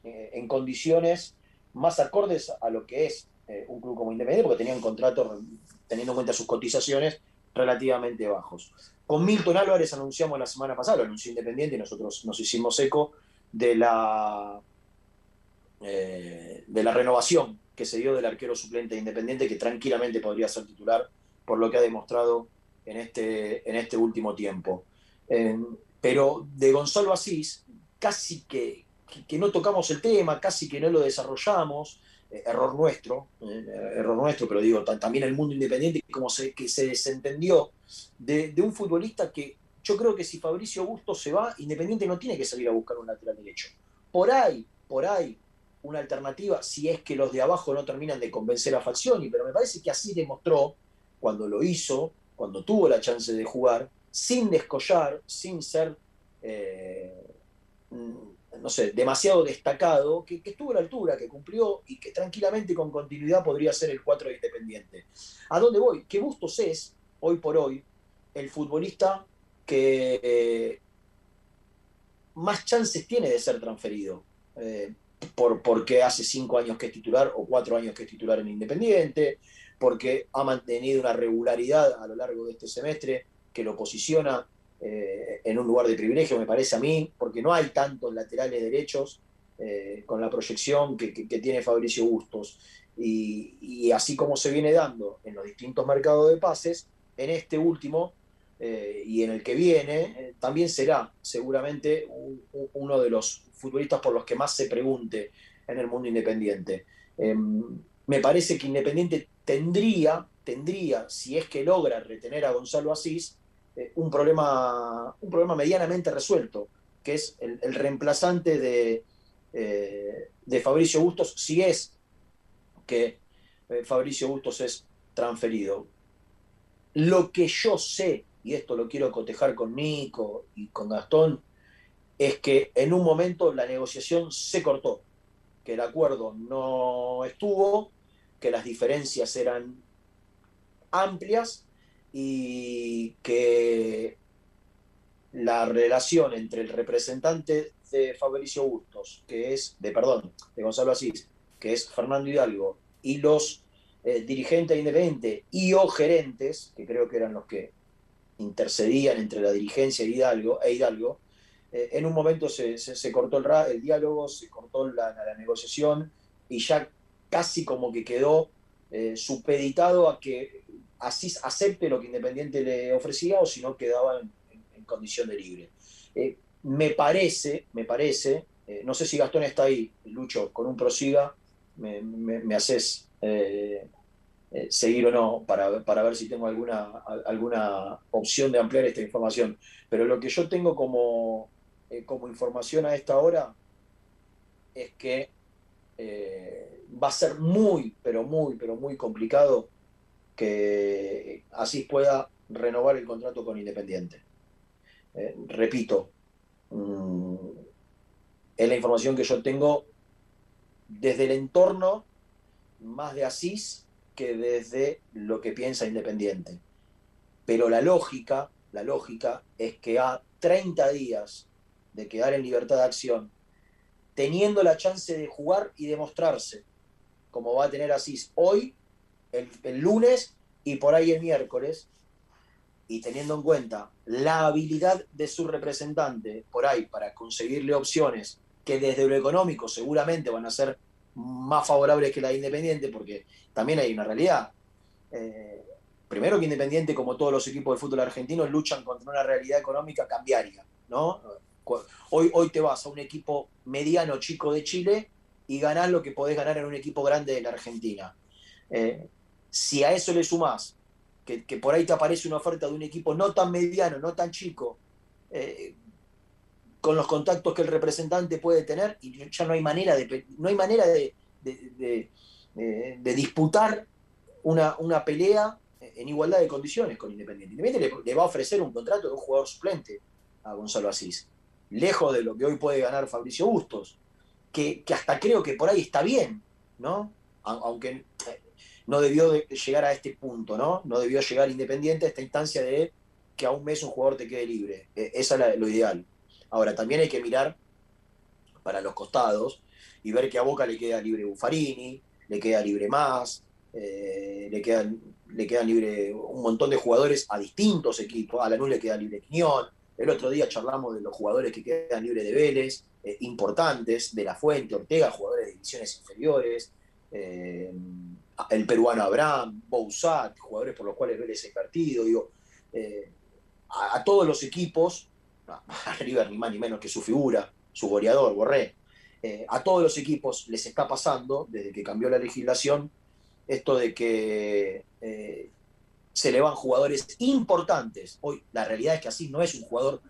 en condiciones más acordes a lo que es un club como Independiente, porque tenían contratos, teniendo en cuenta sus cotizaciones, relativamente bajos. Con Milton Álvarez anunciamos la semana pasada, lo anunció Independiente y nosotros nos hicimos eco de la, eh, de la renovación que se dio del arquero suplente Independiente, que tranquilamente podría ser titular por lo que ha demostrado en este, en este último tiempo. Eh, pero de Gonzalo Asís, casi que, que, no tocamos el tema, casi que no lo desarrollamos, eh, error nuestro, eh, error nuestro, pero digo, también el mundo independiente, como se, que se desentendió de, un futbolista que yo creo que si Fabricio Augusto se va, Independiente no tiene que salir a buscar un lateral derecho. Por ahí, por ahí, una alternativa, si es que los de abajo no terminan de convencer a Falcioni, pero me parece que así demostró cuando lo hizo, cuando tuvo la chance de jugar, sin descollar, sin ser eh, no sé, demasiado destacado, que, estuvo a la altura, que cumplió y que tranquilamente con continuidad podría ser el 4 de Independiente. ¿A dónde voy? ¿Qué Bustos es, hoy por hoy, el futbolista que eh, más chances tiene de ser transferido? Eh, por, porque hace cinco años que es titular o cuatro años que es titular en Independiente, porque ha mantenido una regularidad a lo largo de este semestre que lo posiciona eh, en un lugar de privilegio, me parece a mí, porque no hay tantos laterales derechos eh, con la proyección que, tiene Fabricio Bustos. Y, así como se viene dando en los distintos mercados de pases, en este último eh, y en el que viene, también será seguramente uno de los futbolistas por los que más se pregunte en el mundo independiente. Em, me parece que Independiente tendría, tendría, si es que logra retener a Gonzalo Asís, eh, un, problema, un problema medianamente resuelto, que es el, reemplazante de, eh, de, Fabricio Bustos, si es que eh, Fabricio Bustos es transferido. Lo que yo sé, y esto lo quiero cotejar con Nico y con Gastón, es que en un momento la negociación se cortó, que el acuerdo no estuvo, que las diferencias eran amplias y que la relación entre el representante de Fabricio Bustos, que es, de perdón, de Gonzalo Asís, que es Fernando Hidalgo, y los eh, dirigentes independientes y o gerentes, que creo que eran los que intercedían entre la dirigencia e Hidalgo, e Hidalgo eh, en un momento se, cortó el, el, diálogo, se cortó la, negociación y ya casi como que quedó eh, supeditado a que así acepte lo que Independiente le ofrecía o si no quedaba en, condición de libre. Eh, me parece, me parece, eh, no sé si Gastón está ahí, Lucho, con un prosiga, me, haces eh, seguir o no para, ver si tengo alguna, alguna opción de ampliar esta información. Pero lo que yo tengo como, como información a esta hora es que va a ser muy, pero muy, pero muy complicado que así pueda renovar el contrato con Independiente. Eh, repito, mm, es la información que yo tengo desde el entorno más de Asís que desde lo que piensa Independiente. Pero la lógica, la lógica es que a 30 días de quedar en libertad de acción, teniendo la chance de jugar y demostrarse, como va a tener Asís hoy, el, lunes y por ahí el miércoles, y teniendo en cuenta la habilidad de su representante por ahí para conseguirle opciones que desde lo económico seguramente van a ser más favorables que la de Independiente, porque también hay una realidad. Eh, primero que Independiente, como todos los equipos de fútbol argentinos, luchan contra una realidad económica cambiaria, ¿no? Hoy, hoy te vas a un equipo mediano chico de Chile y ganás lo que podés ganar en un equipo grande de la Argentina. Eh, si a eso le sumás que, por ahí te aparece una oferta de un equipo no tan mediano, no tan chico, eh, con los contactos que el representante puede tener, y ya no hay manera de, no hay manera de, de, disputar una, una, pelea en igualdad de condiciones con Independiente. Independiente le, va a ofrecer un contrato de un jugador suplente a Gonzalo Asís, lejos de lo que hoy puede ganar Fabricio Bustos, que, que hasta creo que por ahí está bien, ¿no? Aunque no debió de llegar a este punto, ¿no? No debió llegar Independiente a esta instancia de que a un mes un jugador te quede libre. Esa es lo ideal. Ahora, también hay que mirar para los costados y ver que a Boca le queda libre Buffarini, le queda libre más, eh, le, quedan, le quedan libre un montón de jugadores a distintos equipos. A Lanús le queda libre Quiñón. El otro día charlamos de los jugadores que quedan libres de Vélez, eh, importantes, de La Fuente, Ortega, jugadores de divisiones inferiores. Eh, el peruano Abraham, Bouzat, jugadores por los cuales Vélez ha invertido, digo, eh, a, a, todos los equipos, a, River ni más ni menos que su figura, su goleador, Borré, eh, a todos los equipos les está pasando, desde que cambió la legislación, esto de que eh, se le van jugadores importantes. Hoy la realidad es que así no es un jugador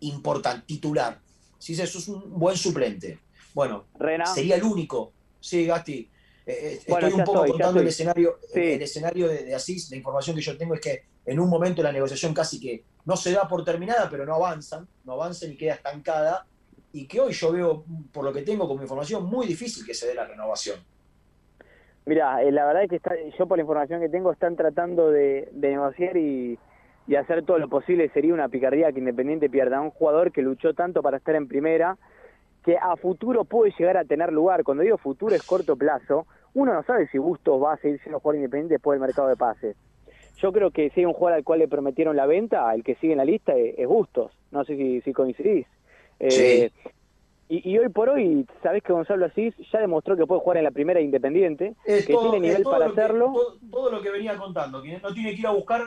importante, titular. Si eso es un buen suplente. Bueno, Rena. sería el único. Sí, Gasti, eh, bueno, estoy un poco soy, contando el escenario, sí. el escenario de, de, Asís, la información que yo tengo es que en un momento la negociación casi que no se da por terminada, pero no avanzan, no avanzan y queda estancada, y que hoy yo veo, por lo que tengo como información, muy difícil que se dé la renovación. Mira, eh, la verdad es que está, yo por la información que tengo están tratando de, de negociar y, y, hacer todo lo posible, sería una picardía que Independiente pierda a un jugador que luchó tanto para estar en primera, que a futuro puede llegar a tener lugar. Cuando digo futuro es corto plazo, uno no sabe si Bustos va a seguir siendo jugador independiente después del mercado de pases. Yo creo que si hay un jugador al cual le prometieron la venta, el que sigue en la lista es, es Bustos. No sé si, si coincidís. Eh, sí. y, y, hoy por hoy, sabés que Gonzalo Asís ya demostró que puede jugar en la primera Independiente, es que todo, tiene nivel para que, hacerlo. Todo, todo, lo que venía contando, que no tiene que ir a buscar,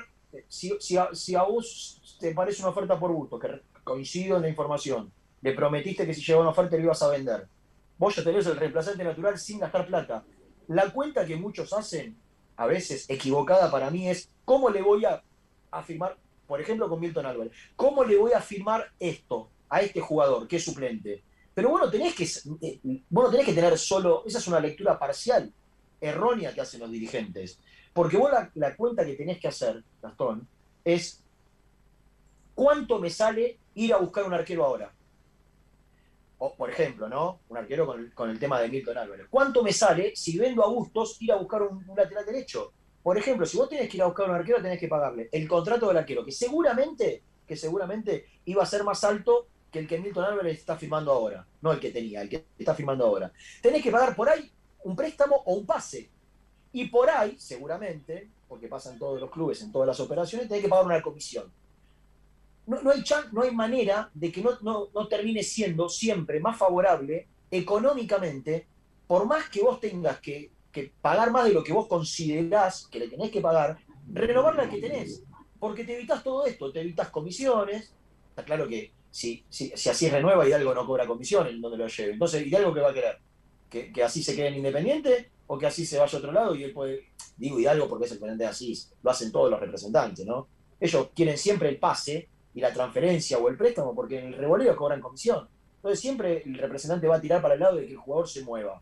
si, si, a, si a vos te parece una oferta por gusto, que coincido en la información, le prometiste que si llegaba una oferta lo ibas a vender. Vos ya tenés el reemplazante natural sin gastar plata. La cuenta que muchos hacen, a veces equivocada para mí, es cómo le voy a, a firmar, por ejemplo con Milton Álvarez, cómo le voy a firmar esto a este jugador que es suplente. Pero bueno, tenés que, eh, bueno, tenés que tener solo, esa es una lectura parcial, errónea que hacen los dirigentes. Porque vos la, la cuenta que tenés que hacer, Gastón, es cuánto me sale ir a buscar un arquero ahora o, por ejemplo, ¿no? Un arquero con con el, tema de Milton Álvarez. ¿Cuánto me sale si vendo a Bustos ir a buscar un, un, lateral derecho? Por ejemplo, si vos tenés que ir a buscar un arquero, tenés que pagarle el contrato del arquero, que seguramente, que seguramente iba a ser más alto que el que Milton Álvarez está firmando ahora. No el que tenía, el que está firmando ahora. Tenés que pagar por ahí un préstamo o un pase. Y por ahí, seguramente, porque pasan todos los clubes en todas las operaciones, tenés que pagar una comisión no, no, hay, no hay manera de que no, no, no, termine siendo siempre más favorable económicamente, por más que vos tengas que, que, pagar más de lo que vos considerás que le tenés que pagar, renovar la que tenés. Porque te evitas todo esto, te evitas comisiones. Está claro que si, si, si así renueva, Hidalgo no cobra comisiones en donde lo lleve. Entonces, Hidalgo, ¿qué va a querer? ¿Que, ¿Que, así se quede en Independiente o que así se vaya a otro lado y él puede. Digo Hidalgo porque es el ponente de Asís, lo hacen todos los representantes, ¿no? Ellos quieren siempre el pase y la transferencia o el préstamo, porque en el revoleo cobran comisión. Entonces siempre el representante va a tirar para el lado de que el jugador se mueva.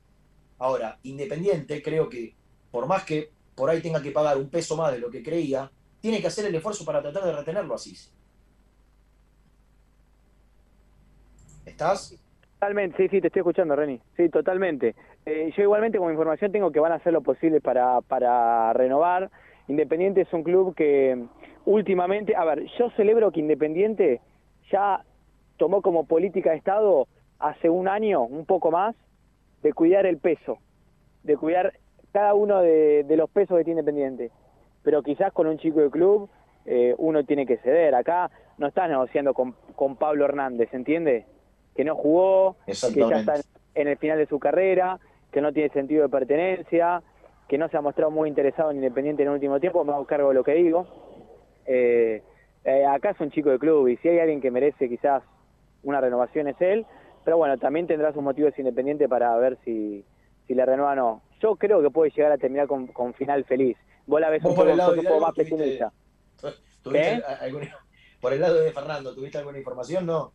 Ahora, Independiente, creo que por más que por ahí tenga que pagar un peso más de lo que creía, tiene que hacer el esfuerzo para tratar de retenerlo así. ¿Estás? Totalmente, sí, sí, te estoy escuchando, Reni. Sí, totalmente. Eh, yo igualmente como información tengo que van a hacer lo posible para, para renovar. Independiente es un club que últimamente, a ver, yo celebro que Independiente ya tomó como política de Estado hace un año, un poco más, de cuidar el peso. de cuidar cada uno de, de los pesos que tiene Independiente. Pero quizás con un chico de club eh, uno tiene que ceder. Acá no estás negociando con, con Pablo Hernández, ¿entiende? Que no jugó, que ya está en, en el final de su carrera, que no tiene sentido de pertenencia, que no se ha mostrado muy interesado en Independiente en el último tiempo, me hago cargo de lo que digo. Eh, eh, acá es un chico de club y si hay alguien que merece quizás una renovación es él, pero bueno, también tendrá sus motivos Independiente para ver si, si le renueva o no. Yo creo que puede llegar a terminar con, con final feliz. Vos la ves Vos un poco, el lado un poco más tuviste- pesimista. ¿Tuviste a- alguna- por el lado de Fernando, ¿tuviste alguna información? No.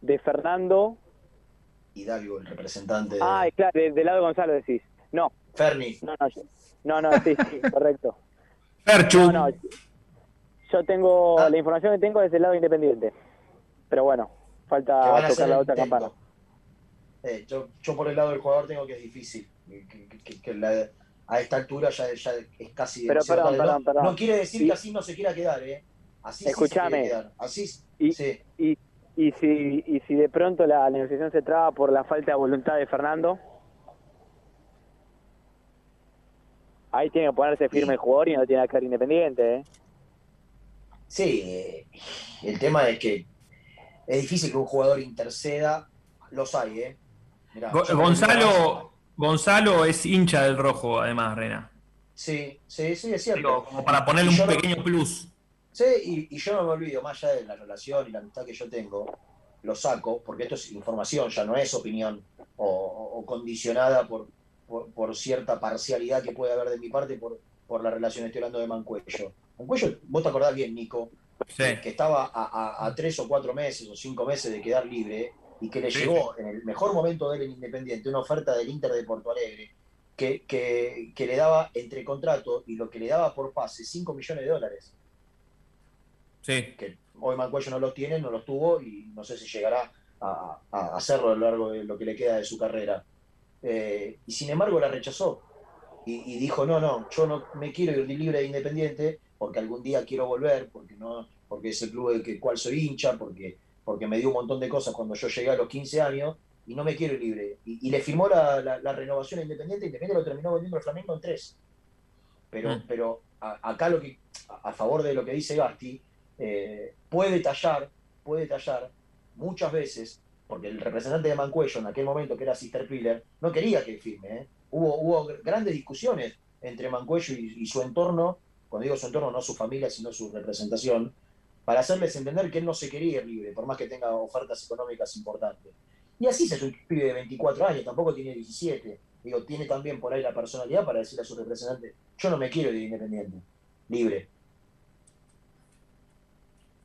De Fernando. Hidalgo, el representante de Ah, claro, de- del lado de Gonzalo decís. No. Ferni. No, no, yo- no, no, sí, sí, correcto. Ferchu. No, no, yo tengo, Ah. la información que tengo es del lado independiente. Pero bueno, falta tocar la otra campana. Eh, yo, yo por el lado del jugador tengo que es difícil. Que, que- que- que la- a esta altura ya, ya es casi Pero perdón, perdón, no, perdón. no quiere decir Sí. que así no se quiera quedar, ¿eh? Así sí se Escuchame. quedar. Así Y, sí. y, y, si, y si de pronto la negociación se traba por la falta de voluntad de Fernando, ahí tiene que ponerse firme el jugador y no tiene que quedar independiente. ¿eh? Sí, eh, el tema es que es difícil que un jugador interceda. Los hay, ¿eh? Mirá, Go- yo- Gonzalo, Gonzalo es hincha del rojo, además, Rena. Sí, sí, sí, es cierto. Digo, como para ponerle Y un no- pequeño plus. Sí, y, y yo no me olvido, más allá de la relación y la amistad que yo tengo, lo saco, porque esto es información, ya no es opinión o condicionada por, por, por cierta parcialidad que puede haber de mi parte por, por la relación. Estoy hablando de Mancuello. Mancuello, vos te acordás bien, Nico, que estaba a, a- a tres o cuatro meses o cinco meses de quedar libre y que le Sí, llegó en el mejor momento de él en Independiente una oferta del Inter de Porto Alegre que, que, que le daba entre contrato y lo que le daba por pase 5 millones de dólares Sí. que hoy Mancuello no los tiene, no los tuvo y no sé si llegará a, a hacerlo a lo largo de lo que le queda de su carrera. Eh, y sin embargo la rechazó y, y dijo, no, no, yo no me quiero ir libre de Independiente porque algún día quiero volver, porque no porque es el club del que, cual soy hincha, porque, porque me dio un montón de cosas cuando yo llegué a los 15 años y no me quiero ir libre. Y, y le firmó la, la- la renovación a Independiente, Independiente lo terminó vendiendo el Flamengo en tres. Pero, Mm. pero a- acá lo que, a, a favor de lo que dice Gasti, eh, puede tallar, puede tallar muchas veces, porque el representante de Mancuello en aquel momento, que era Sister Piller, no quería que firme. ¿eh? Hubo, hubo grandes discusiones entre Mancuello y, y su entorno, cuando digo su entorno, no su familia, sino su representación, para hacerles entender que él no se quería ir libre, por más que tenga ofertas económicas importantes. Y así se es de 24 años, tampoco tiene 17. Digo, tiene también por ahí la personalidad para decirle a su representante, yo no me quiero ir de independiente, libre.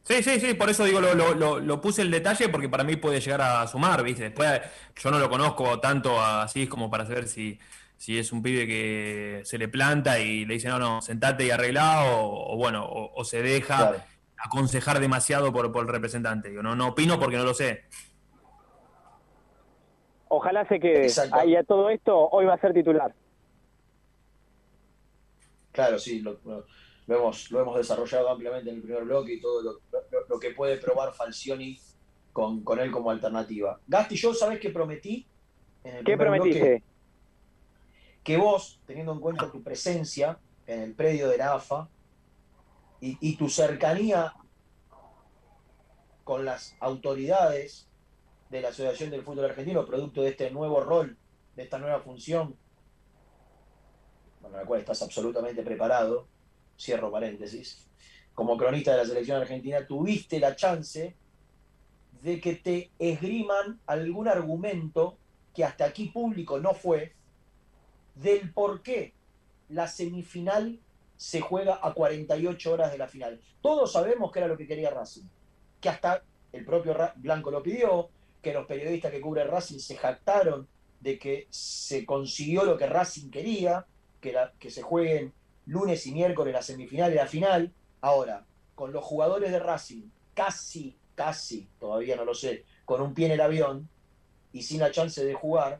Sí, sí, sí, por eso digo, lo, lo- lo- lo puse el detalle porque para mí puede llegar a sumar, ¿viste? Después yo no lo conozco tanto así como para saber si, si es un pibe que se le planta y le dice, no, no, sentate y arreglá, o, o bueno, o, o se deja Claro. aconsejar demasiado por, por el representante. Digo, no, no opino porque no lo sé. Ojalá se quede. Exacto. Ahí a todo esto, hoy va a ser titular. Claro, sí, lo, lo- hemos, lo hemos desarrollado ampliamente en el primer bloque y todo lo, lo- lo que puede probar Falcioni con, con él como alternativa. Gasti, yo sabés que prometí en el ¿Qué primer bloque prometiste? que vos, teniendo en cuenta tu presencia en el predio de la AFA y, y tu cercanía con las autoridades de la Asociación del Fútbol Argentino, producto de este nuevo rol, de esta nueva función, para la cual estás absolutamente preparado, cierro paréntesis, como cronista de la selección argentina, tuviste la chance de que te esgriman algún argumento que hasta aquí público no fue, del por qué la semifinal se juega a 48 horas de la final. Todos sabemos que era lo que quería Racing, que hasta el propio Blanco lo pidió, que los periodistas que cubren Racing se jactaron de que se consiguió lo que Racing quería, que, la- que se jueguen lunes y miércoles la semifinal y la final. Ahora, con los jugadores de Racing casi, casi, todavía no lo sé, con un pie en el avión y sin la chance de jugar,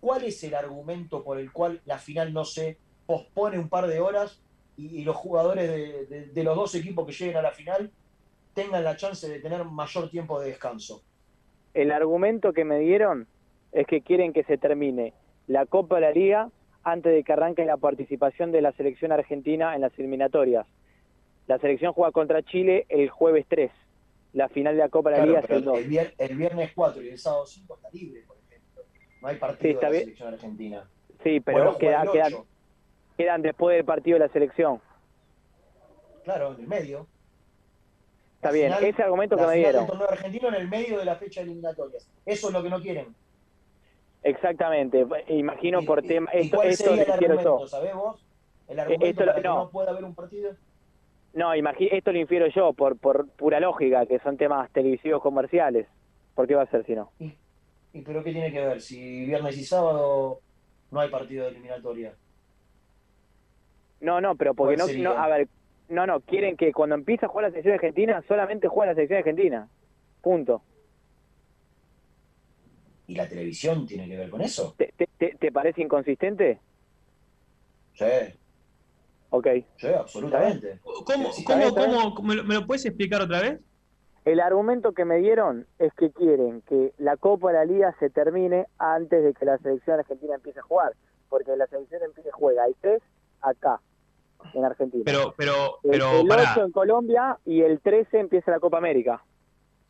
¿cuál es el argumento por el cual la final no se pospone un par de horas y, los jugadores de- de los dos equipos que lleguen a la final tengan la chance de tener mayor tiempo de descanso? El argumento que me dieron es que quieren que se termine la Copa de la Liga antes de que arranque la participación de la selección argentina en las eliminatorias. La selección juega contra Chile el jueves 3. La final de la Copa de la Liga es el 2. El, vier- el viernes 4 y el sábado 5 está libre, por ejemplo. No hay partido Sí, está de la bien. selección argentina. Sí, pero Bueno, juega queda- el quedan, quedan después del partido de la selección. Claro, en el medio. Está La bien, final- ese argumento que me dieron. del torneo argentino en el medio de la fecha de eliminatorias. Eso es lo que no quieren. Exactamente, imagino por tema. ¿Y Esto, cuál esto sería el argumento? yo. ¿Sabés vos? El Eh, argumento esto lo- para que no. no pueda haber un partido. No, imagi- esto lo infiero yo por, por pura lógica, que son temas televisivos comerciales. ¿Por qué va a ser si no? ¿Y pero qué tiene que ver? Si viernes y sábado no hay partido de eliminatoria. No, no, pero porque no, no, a ver, no, no, quieren que cuando empiece a jugar la selección argentina, solamente juegue la selección argentina. Punto. ¿Y la televisión tiene que ver con eso? ¿Te, te- te- te parece inconsistente? Sí, Ok. sí, absolutamente. ¿Cómo, Sí, cómo, cómo- me, lo, me lo puedes explicar otra vez? El argumento que me dieron es que quieren que la Copa de la Liga se termine antes de que la selección argentina empiece a jugar, porque la selección empiece juega el 3 acá, en Argentina. Pero, pero, el, pero, el pará. 8 en Colombia y el 13 empieza la Copa América.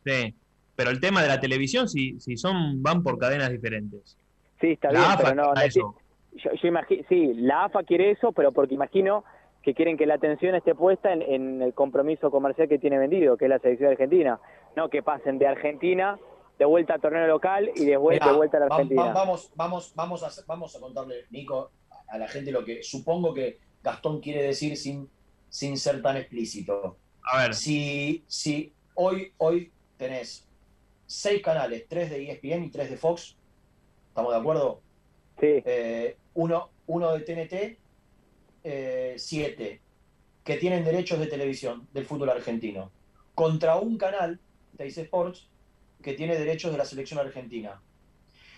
Sí. Pero el tema de la televisión, si, si son, van por cadenas diferentes. Sí, está La bien, AFA pero no, no eso. yo, yo imagi- sí, la AFA quiere eso, pero porque imagino que quieren que la atención esté puesta en, en el compromiso comercial que tiene vendido, que es la selección argentina. No que pasen de Argentina de vuelta al torneo local y de vuelta, Mirá, de vuelta a la Argentina. va- vamos, vamos, vamos, a, hacer- vamos a contarle, Nico, a la gente lo que supongo que Gastón quiere decir sin, sin ser tan explícito. A ver. Si, si hoy, hoy tenés seis canales, tres de ESPN y tres de Fox, ¿estamos de acuerdo? Sí. Eh, uno, uno de TNT, eh, siete, que tienen derechos de televisión del fútbol argentino, contra un canal, Teis Sports, que tiene derechos de la selección argentina.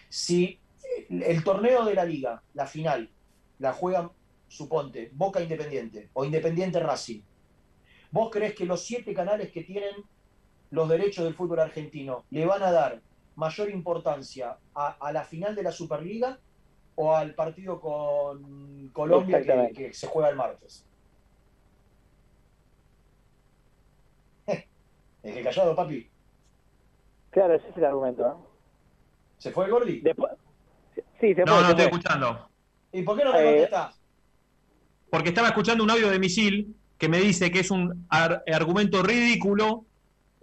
Si el torneo de la liga, la final, la juegan, suponte, Boca Independiente o Independiente Racing, ¿vos crees que los siete canales que tienen los derechos del fútbol argentino le van a dar mayor importancia a, a la final de la Superliga o al partido con Colombia que, se juega el martes? ¿Es que callado, papi? Claro, ese es el argumento. ¿Se fue el Gordi? Después, sí, se No, fue, no se estoy fue. escuchando. ¿Y por qué no me Eh, contestás? Porque estaba escuchando un audio de Misil que me dice que es un ar- argumento ridículo,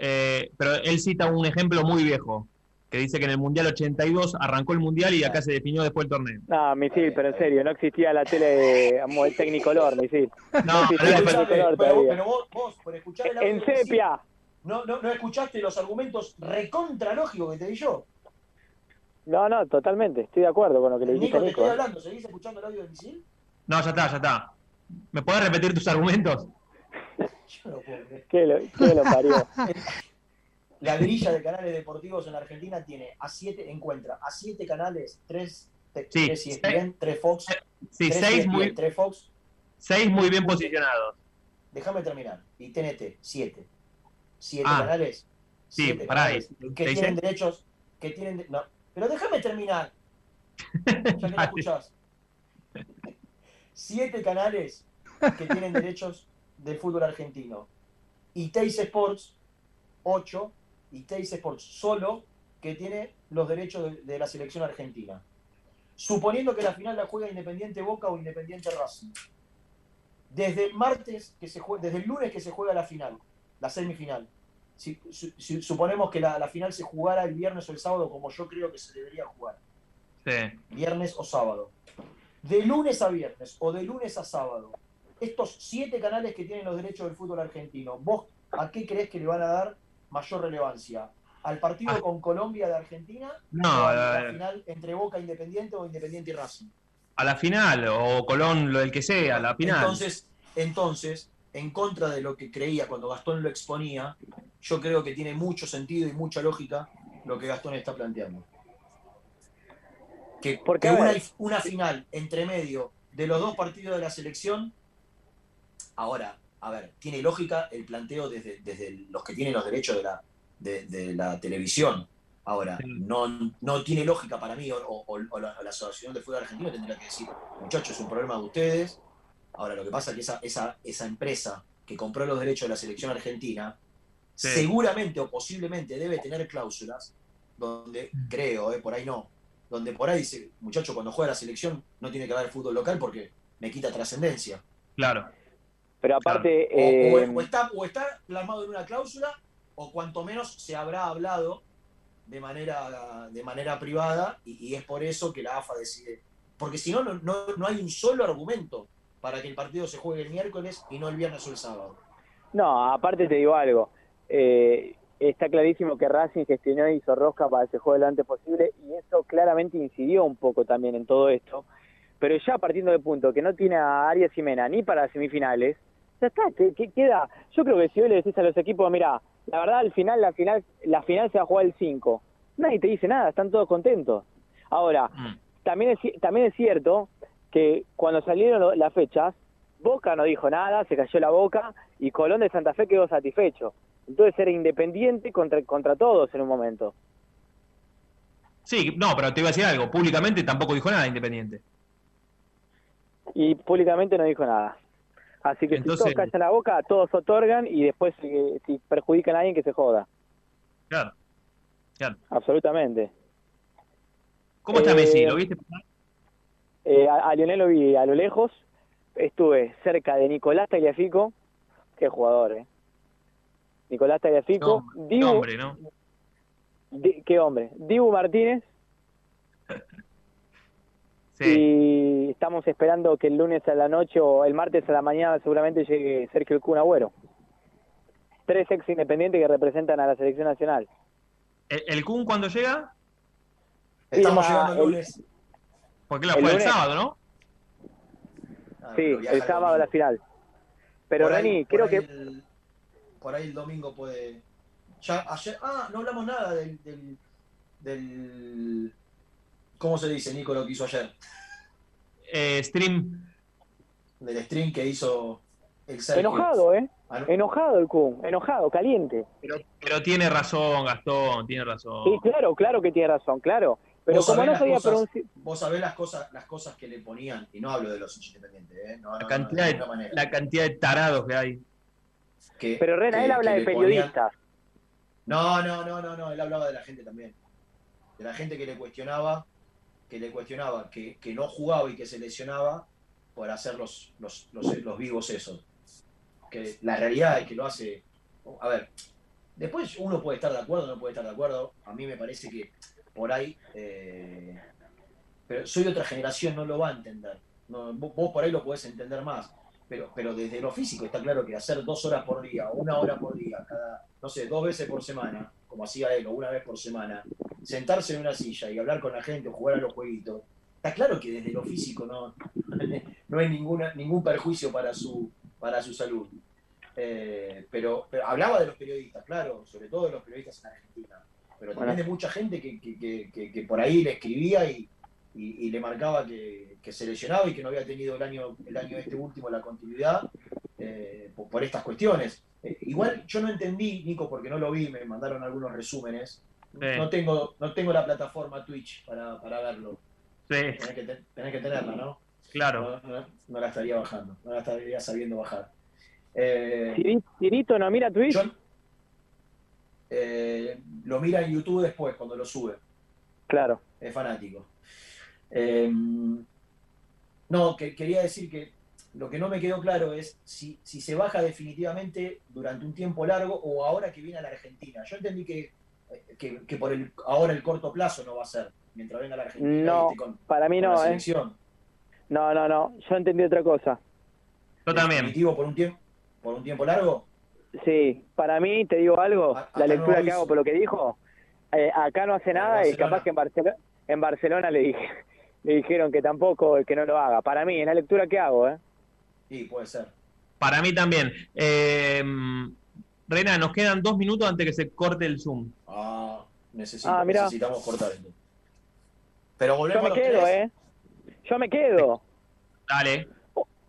eh, pero él cita un ejemplo muy viejo, que dice que en el Mundial 82 arrancó el Mundial y acá se definió después el torneo. No, misil, pero en serio, no existía la tele de Technicolor, misil. No, existía el pero- Technicolor Pero, todavía. pero vos, vos, por escuchar el audio En sepia. no, no, no escuchaste los argumentos recontra lógicos que te di yo. No, no, totalmente. Estoy de acuerdo con lo que le dijiste Nico, te estoy ¿eh? hablando, ¿seguís escuchando el audio de Misil? No, ya está, ya está. ¿Me podés repetir tus argumentos? Yo no puedo creer. ¿Qué lo, qué lo parió? La grilla de canales deportivos en la Argentina tiene a siete, encuentra a siete canales, tres, te- Sí, tres ESPN, tres Fox, Sí, tres seis ESPN, muy, tres Fox, seis muy bien posicionados. déjame terminar, y TNT, siete. Siete Ah, canales. sí, siete pará, canales ¿y- que tienen derechos, que tienen, de- no, pero déjame terminar, ya que no escuchás. Siete canales que tienen derechos del fútbol argentino. Y Teis Sports, 8, y Teis Sports solo, que tiene los derechos de, de la selección argentina. Suponiendo que la final la juega Independiente Boca o Independiente Racing. Desde el martes, que se jue- desde el lunes que se juega la final, la semifinal. Si, su- si- suponemos que la, la final se jugara el viernes o el sábado, como yo creo que se debería jugar Sí. viernes o sábado. De lunes a viernes o de lunes a sábado, estos siete canales que tienen los derechos del fútbol argentino, ¿vos a qué crees que le van a dar mayor relevancia? ¿Al partido con Colombia de Argentina? No, ¿O a la, final entre Boca Independiente o Independiente y Racing? A la final, o Colón, lo del que sea, a la final. Entonces, entonces, en contra de lo que creía cuando Gastón lo exponía, yo creo que tiene mucho sentido y mucha lógica lo que Gastón está planteando. Que, Porque, que una final entre medio de los dos partidos de la selección, ahora, a ver, tiene lógica el planteo desde, desde los que tienen los derechos de la, de, de la televisión. Ahora, no, no tiene lógica para mí, o, o- o la, o la Asociación de Fútbol Argentino tendría que decir, muchachos, es un problema de ustedes. Ahora, lo que pasa es que esa, esa, esa empresa que compró los derechos de la selección argentina, Sí. seguramente o posiblemente debe tener cláusulas donde, creo, eh, por ahí no, donde por ahí dice, muchacho, cuando juega la selección no tiene que haber fútbol local porque me quita trascendencia. Claro. Pero aparte, o- eh, o está, o está plasmado en una cláusula, o cuanto menos se habrá hablado de manera, de manera privada, y, y es por eso que la AFA decide. Porque si no, no, no, no hay un solo argumento para que el partido se juegue el miércoles y no el viernes o el sábado. no, aparte te digo algo. Eh, está clarísimo que Racing gestionó y hizo rosca para que se juegue lo antes posible y eso claramente incidió un poco también en todo esto. Pero ya partiendo del punto que no tiene a Arias Jimena ni para semifinales, ya está, que, que queda. Yo creo que si hoy le decís a los equipos, mira, la verdad al final, la final, la final se va a jugar el 5, nadie te dice nada, están todos contentos. Ahora, también es, también es cierto que cuando salieron las fechas, Boca no dijo nada, se cayó la boca y Colón de Santa Fe quedó satisfecho. Entonces era independiente contra, contra todos en un momento. Sí, no, pero te iba a decir algo. Públicamente tampoco dijo nada Independiente. Y públicamente no dijo nada. Así que Entonces- si todos callan la boca, todos otorgan y después eh, si perjudican a alguien que se joda. Claro. Claro. Absolutamente. ¿Cómo está Eh, Messi? ¿Lo viste? Eh, a, a Lionel lo vi a lo lejos. Estuve cerca de Nicolás Tagliafico. Qué jugador, ¿eh? Nicolás Tagliafico. Qué Dibu- hombre, ¿no? Di- qué hombre. Dibu Martínez. Y estamos esperando que el lunes a la noche o el martes a la mañana seguramente llegue Sergio El Kun Agüero. Tres ex independientes que representan a la selección nacional. ¿El, el Kun cuándo llega? Estamos llegando el lunes. Porque la El fue el sábado, ¿no? Sí, viaja el sábado a la final. Pero Por ahí- Reni, por creo ahí que el- por ahí el domingo puede. Ya ayer. Ah, no hablamos nada del. del, del- ¿Cómo se dice, Nico, lo que hizo ayer? Eh, stream. Del stream que hizo el Sergio. enojado, ¿eh? No. Enojado el Kun, enojado, caliente. Pero tiene razón, Gastón, tiene razón. Sí, claro, claro que tiene razón, claro. Pero como no sabía pronunciar... Vos sabés las cosas, las cosas que le ponían, y no hablo de los hinchas independientes, ¿eh? No, La no, cantidad, de de, ninguna manera. la cantidad de tarados que hay. Que- Pero Rena, que- él habla de ponían- periodistas. No, no, no, no, no, él hablaba de la gente también. De la gente que le cuestionaba, que le cuestionaba, que, que no jugaba y que se lesionaba por hacer los, los, los, los vivos esos. Que la realidad es que lo hace. A ver, después uno puede estar de acuerdo, no puede estar de acuerdo. A mí me parece que por ahí. eh, pero soy de otra generación, no lo va a entender. No, vos, por ahí lo podés entender más. Pero, pero desde lo físico está claro que hacer dos horas por día una hora por día, cada, no sé, dos veces por semana, como hacía él, o una vez por semana, sentarse en una silla y hablar con la gente o jugar a los jueguitos, está claro que desde lo físico no, no hay ninguna, ningún perjuicio para su, para su salud. Eh, pero, pero hablaba de los periodistas, claro, sobre todo de los periodistas en Argentina, pero también de mucha gente que, que- que- por ahí le escribía y, y- y le marcaba que, que se lesionaba y que no había tenido el año, el año este último la continuidad eh, por, por estas cuestiones. Igual yo no entendí, Nico, porque no lo vi, me mandaron algunos resúmenes. Sí. No tengo, no tengo la plataforma Twitch para, para verlo. Sí, Tenés que, te- tenés que tenerla, ¿no? claro. No, no- no la estaría bajando, no la estaría sabiendo bajar. Eh, Tiri- Tirito no mira Twitch. yo- eh, lo mira en YouTube después, cuando lo sube. Claro. Es fanático. Eh, no, que, quería decir que lo que no me quedó claro es si, si se baja definitivamente durante un tiempo largo o ahora que viene a la Argentina. Yo entendí que, que, que por el ahora el corto plazo no va a ser, mientras venga a la Argentina. No, para mí no, ¿eh? No, no, no. Yo entendí otra cosa. Yo también. Definitivo por un tiempo, por un tiempo largo. Sí, para mí, te digo algo, la no lectura que hago por lo que dijo, eh, acá no hace nada y capaz que en Barcelona, en Barcelona le, dije, le dijeron que tampoco, que no lo haga. Para mí, es la lectura que hago, ¿eh? Sí, puede ser. Para mí también. Eh, Rena, nos quedan dos minutos antes que se corte el Zoom. Ah, necesito, Ah, necesitamos cortar esto. Pero Yo volvemos me a los quedo, tres. ¿eh? Yo me quedo. Dale.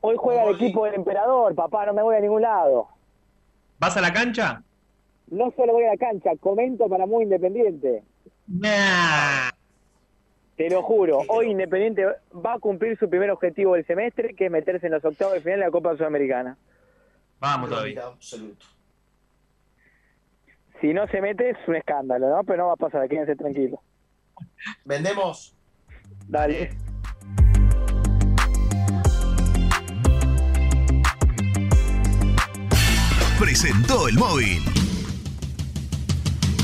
Hoy juega el equipo del emperador, papá, no me voy a ningún lado. ¿Vas a la cancha? No solo voy a la cancha, comento para muy independiente. Te lo juro, hoy Independiente va a cumplir su primer objetivo del semestre, que es meterse en los octavos de final de la Copa Sudamericana. Vamos todavía. Absoluto. Si no se mete es un escándalo, ¿no? Pero no va a pasar, quédense tranquilos. Vendemos. Dale. Presentó el móvil.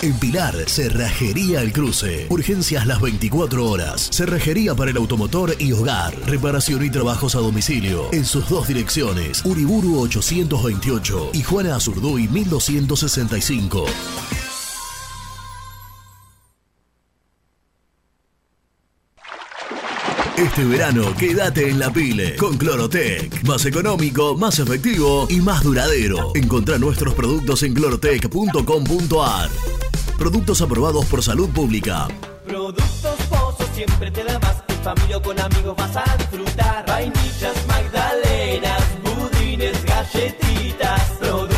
En Pilar, Cerrajería El Cruce. Urgencias las 24 horas. Cerrajería para el automotor y hogar. Reparación y trabajos a domicilio. En sus dos direcciones. Uriburu 828 y Juana Azurduy 1265. Este verano quédate en la pile con Clorotec. Más económico, más efectivo y más duradero. Encontrá nuestros productos en clorotec.com.ar. Productos aprobados por salud pública. Productos Pozo siempre te da más. En familia o con amigos vas a disfrutar. Vainillas, magdalenas, budines, galletitas. Productos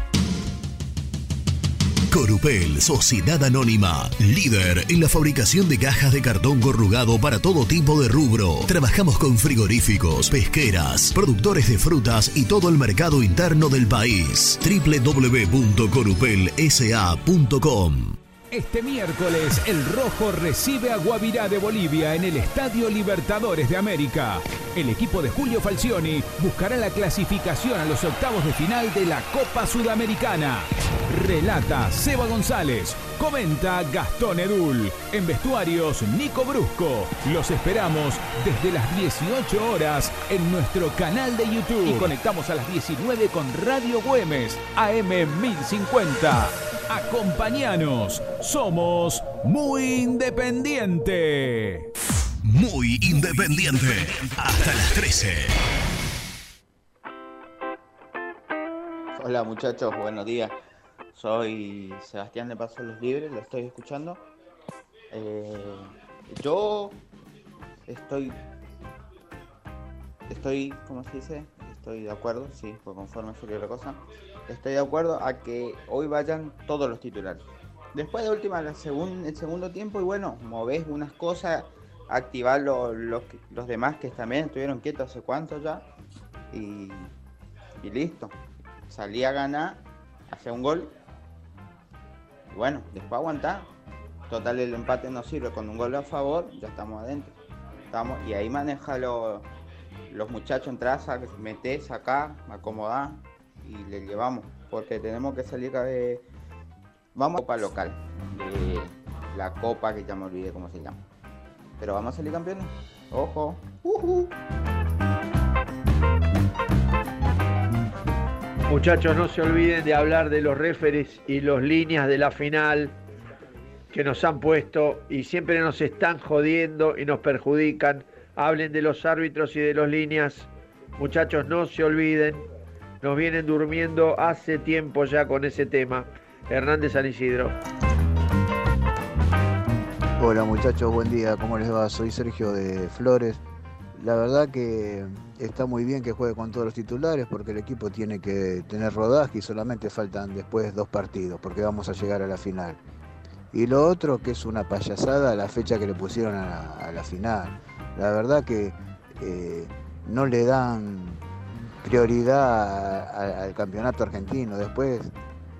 Corupel, Sociedad Anónima, líder en la fabricación de cajas de cartón corrugado para todo tipo de rubro. Trabajamos con frigoríficos, pesqueras, productores de frutas y todo el mercado interno del país. www.corupelsa.com Este miércoles, el Rojo recibe a Guavirá de Bolivia en el Estadio Libertadores de América. El equipo de Julio Falcioni buscará la clasificación a los octavos de final de la Copa Sudamericana. Relata Seba González. Comenta Gastón Edul. En vestuarios, Nico Brusco. Los esperamos desde las 18 horas en nuestro canal de YouTube. Y conectamos a las 19 con Radio Güemes, AM 1050. Acompáñanos. Somos muy independiente. Muy independiente. Hasta las 13. Hola muchachos, buenos días. Soy Sebastián de Paso Los Libres, lo estoy escuchando. Eh, yo estoy, estoy, ¿cómo se dice? Estoy de acuerdo, sí, por conforme sería la cosa. Estoy de acuerdo a que hoy vayan todos los titulares. Después de última, la el segundo tiempo, y bueno, movés unas cosas, activar lo- lo los demás que también estuvieron quietos hace cuánto ya, y, y listo. Salí a ganar, hacer un gol, y bueno, después aguantar. Total, el empate no sirve. Con un gol a favor, ya estamos adentro. Estamos, y ahí maneja lo- los muchachos en traza, que se mete, saca, acomodar y le llevamos. Porque tenemos que salir cada. Vamos a Copa local. de la Copa que ya me olvidé cómo se llama. Pero vamos a salir campeones. Ojo. Muchachos, no se olviden de hablar de los referees y los líneas de la final que nos han puesto y siempre nos están jodiendo y nos perjudican. Hablen de los árbitros y de los líneas. Muchachos, no se olviden. Nos vienen durmiendo hace tiempo ya con ese tema. Hernández San Isidro. Hola muchachos, buen día, ¿cómo les va? Soy Sergio de Flores. La verdad que está muy bien que juegue con todos los titulares porque el equipo tiene que tener rodaje y solamente faltan después dos partidos porque vamos a llegar a la final. Y lo otro que es una payasada la fecha que le pusieron a la, final. La verdad que eh, no le dan prioridad al campeonato argentino. Después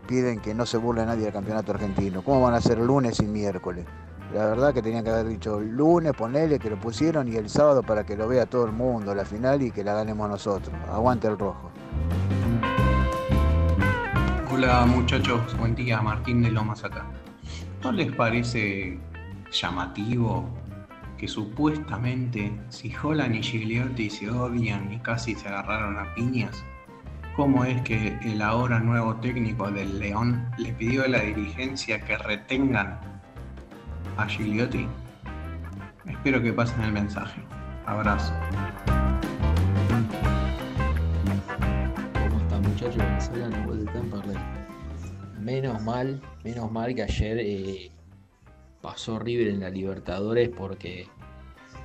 piden que no se burle nadie del campeonato argentino. ¿Cómo van a hacer lunes y miércoles? La verdad que tenían que haber dicho lunes, ponele que lo pusieron y el sábado para que lo vea todo el mundo la final y que la ganemos nosotros. Aguante el rojo. Hola muchachos, buen día, Martín de Lomas acá. ¿No les parece llamativo que supuestamente si Holland y Gigliotti se odian y casi se agarraron a piñas? ¿Cómo es que el ahora nuevo técnico del León le pidió a la dirigencia que retengan a Gigliotti? Espero que pasen el mensaje. Abrazo. ¿Cómo están muchachos? Habla Nahuel de Temperley. Menos mal, menos mal que ayer eh, pasó River en la Libertadores porque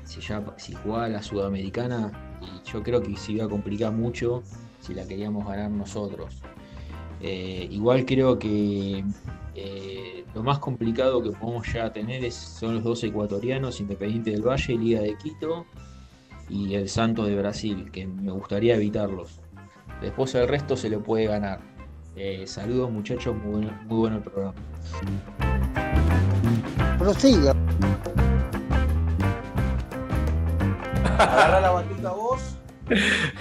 si ya si jugaba la Sudamericana yo creo que se iba a complicar mucho si la queríamos ganar nosotros. Eh, igual creo que eh, lo más complicado que podemos ya tener es, son los dos ecuatorianos, Independiente del Valle, Liga de Quito y el Santos de Brasil, que me gustaría evitarlos. Después el resto se le puede ganar. Eh, saludos muchachos, muy bueno, muy bueno el programa. Prosiga. Agarra la batuta vos.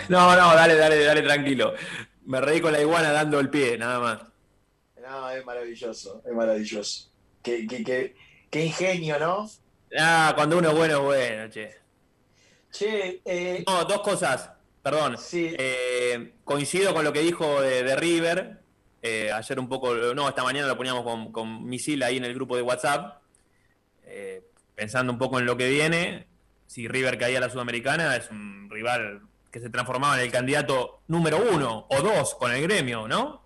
No, no, dale, dale, dale, tranquilo. Me reí con la iguana dando el pie, nada más. No, es maravilloso, es maravilloso. Qué, qué, qué, qué ingenio, ¿no? Ah, cuando uno es bueno, es bueno, che. Che, eh, No, dos cosas, perdón. Eh, coincido con lo que dijo de, de River. Eh, ayer un poco, no, esta mañana lo poníamos con, con Misil ahí en el grupo de WhatsApp. Eh, pensando un poco en lo que viene, si River caía a la Sudamericana, es un rival que se transformaba en el candidato número uno o dos con el gremio, ¿no?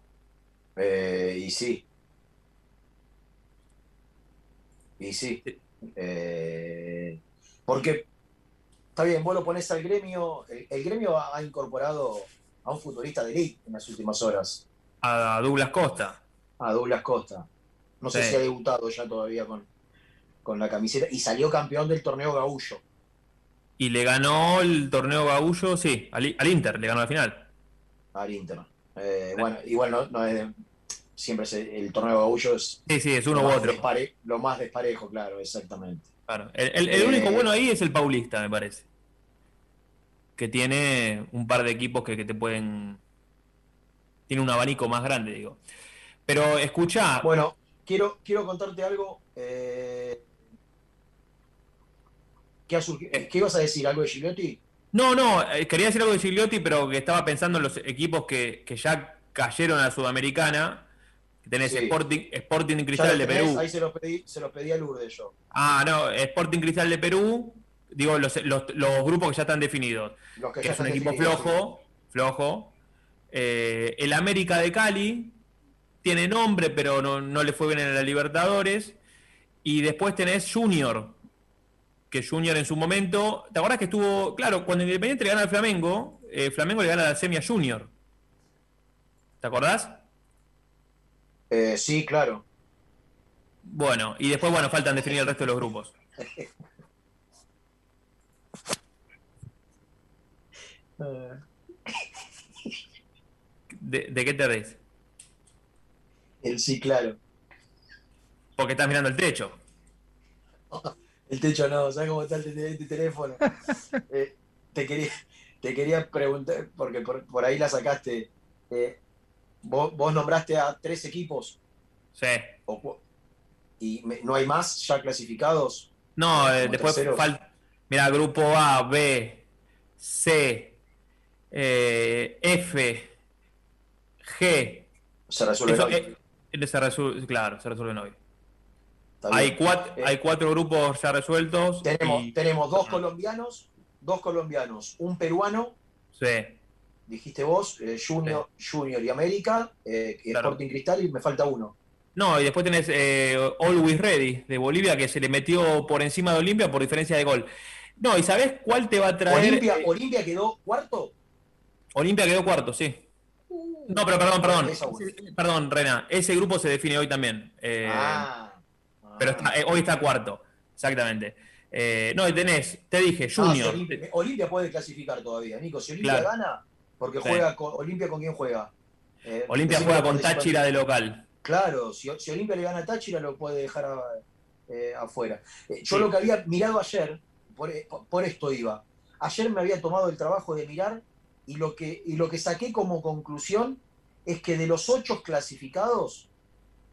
Eh, y sí. Y sí. Eh, porque, está bien, vos lo pones al gremio. El, el gremio ha, ha incorporado a un futurista de elite en las últimas horas. A Douglas Costa. A Douglas Costa. No sé si ha debutado ya todavía con, con la camiseta. Y salió campeón del torneo Gaullo. Y le ganó el torneo Gaullo, sí, al, al Inter, le ganó la final. al Inter. Eh, bueno, igual no, no es de- siempre se- el torneo Gaullo es Sí, sí, es uno u otro. despare- lo más desparejo, claro, exactamente. Claro. El, el- el Eh, único bueno ahí es el Paulista, me parece. Que tiene un par de equipos que, que te pueden. Tiene un abanico más grande, digo. Pero escucha. Bueno, quiero, quiero contarte algo. eh, ¿qué, ha surgi- ¿Qué ibas a decir? ¿Algo de Gigliotti? No, no, eh, quería decir algo de Gigliotti, pero que estaba pensando en los equipos que, que ya cayeron a la Sudamericana. Tenés Sí. Sporting, Cristal de Perú. Ahí se los pedí, se los pedí a Lourdes yo. Ah, no, Sporting Cristal de Perú. Digo, los, los- los grupos que ya están definidos. Los que que ya es un equipo flojo, flojo. Eh, el América de Cali tiene nombre, pero no, no le fue bien en la Libertadores. Y después tenés Junior, que Junior en su momento, ¿te acuerdas que estuvo, claro, cuando Independiente le gana al Flamengo, eh, Flamengo le gana la semi a Junior. ¿Te acordás? Eh, sí, claro. Bueno, y después, bueno, faltan definir el resto de los grupos. ¿De, de qué te reís? El sí, claro. Porque estás mirando el techo. El techo no, ¿sabes cómo está el, te- teléfono? Eh, te, quería, te quería preguntar, porque por, por ahí la sacaste. eh, vos, vos nombraste a tres equipos. Sí. O ¿Y me- no hay más ya clasificados? No, eh, después falta. Mira, grupo A, B, C, eh, F, G. Se resuelve Eso, hoy. eh, se resuelve- claro, se resuelven hoy. Hay cuatro, Eh, hay cuatro grupos ya resueltos. Tenemos, y- tenemos dos colombianos, dos colombianos, un peruano, Sí, dijiste vos, eh, Junior, Junior y América, eh, Claro. Sporting Cristal y me falta uno. No, y después tenés eh, Always Ready de Bolivia que se le metió por encima de Olimpia por diferencia de gol. No, ¿y sabés cuál te va a traer? Olimpia, eh, Olimpia quedó cuarto. Olimpia quedó cuarto, sí. No, pero perdón, perdón. Perdón, Rena. Ese grupo se define hoy también. Eh, Ah, Pero está- hoy está cuarto. Exactamente. Eh, no, y tenés, te dije, Ah, si Junior. Olimpia, Olimpia puede clasificar todavía, Nico. Si Olimpia Claro. gana, porque Sí. juega con Olimpia con quién juega. Eh, Olimpia juega con. Táchira de local. Claro, si, si Olimpia le gana a Táchira lo puede dejar a- eh, afuera. Eh, yo Sí. lo que había mirado ayer, por, por esto iba, ayer me había tomado el trabajo de mirar y lo que, y lo que saqué como conclusión es que de los ocho clasificados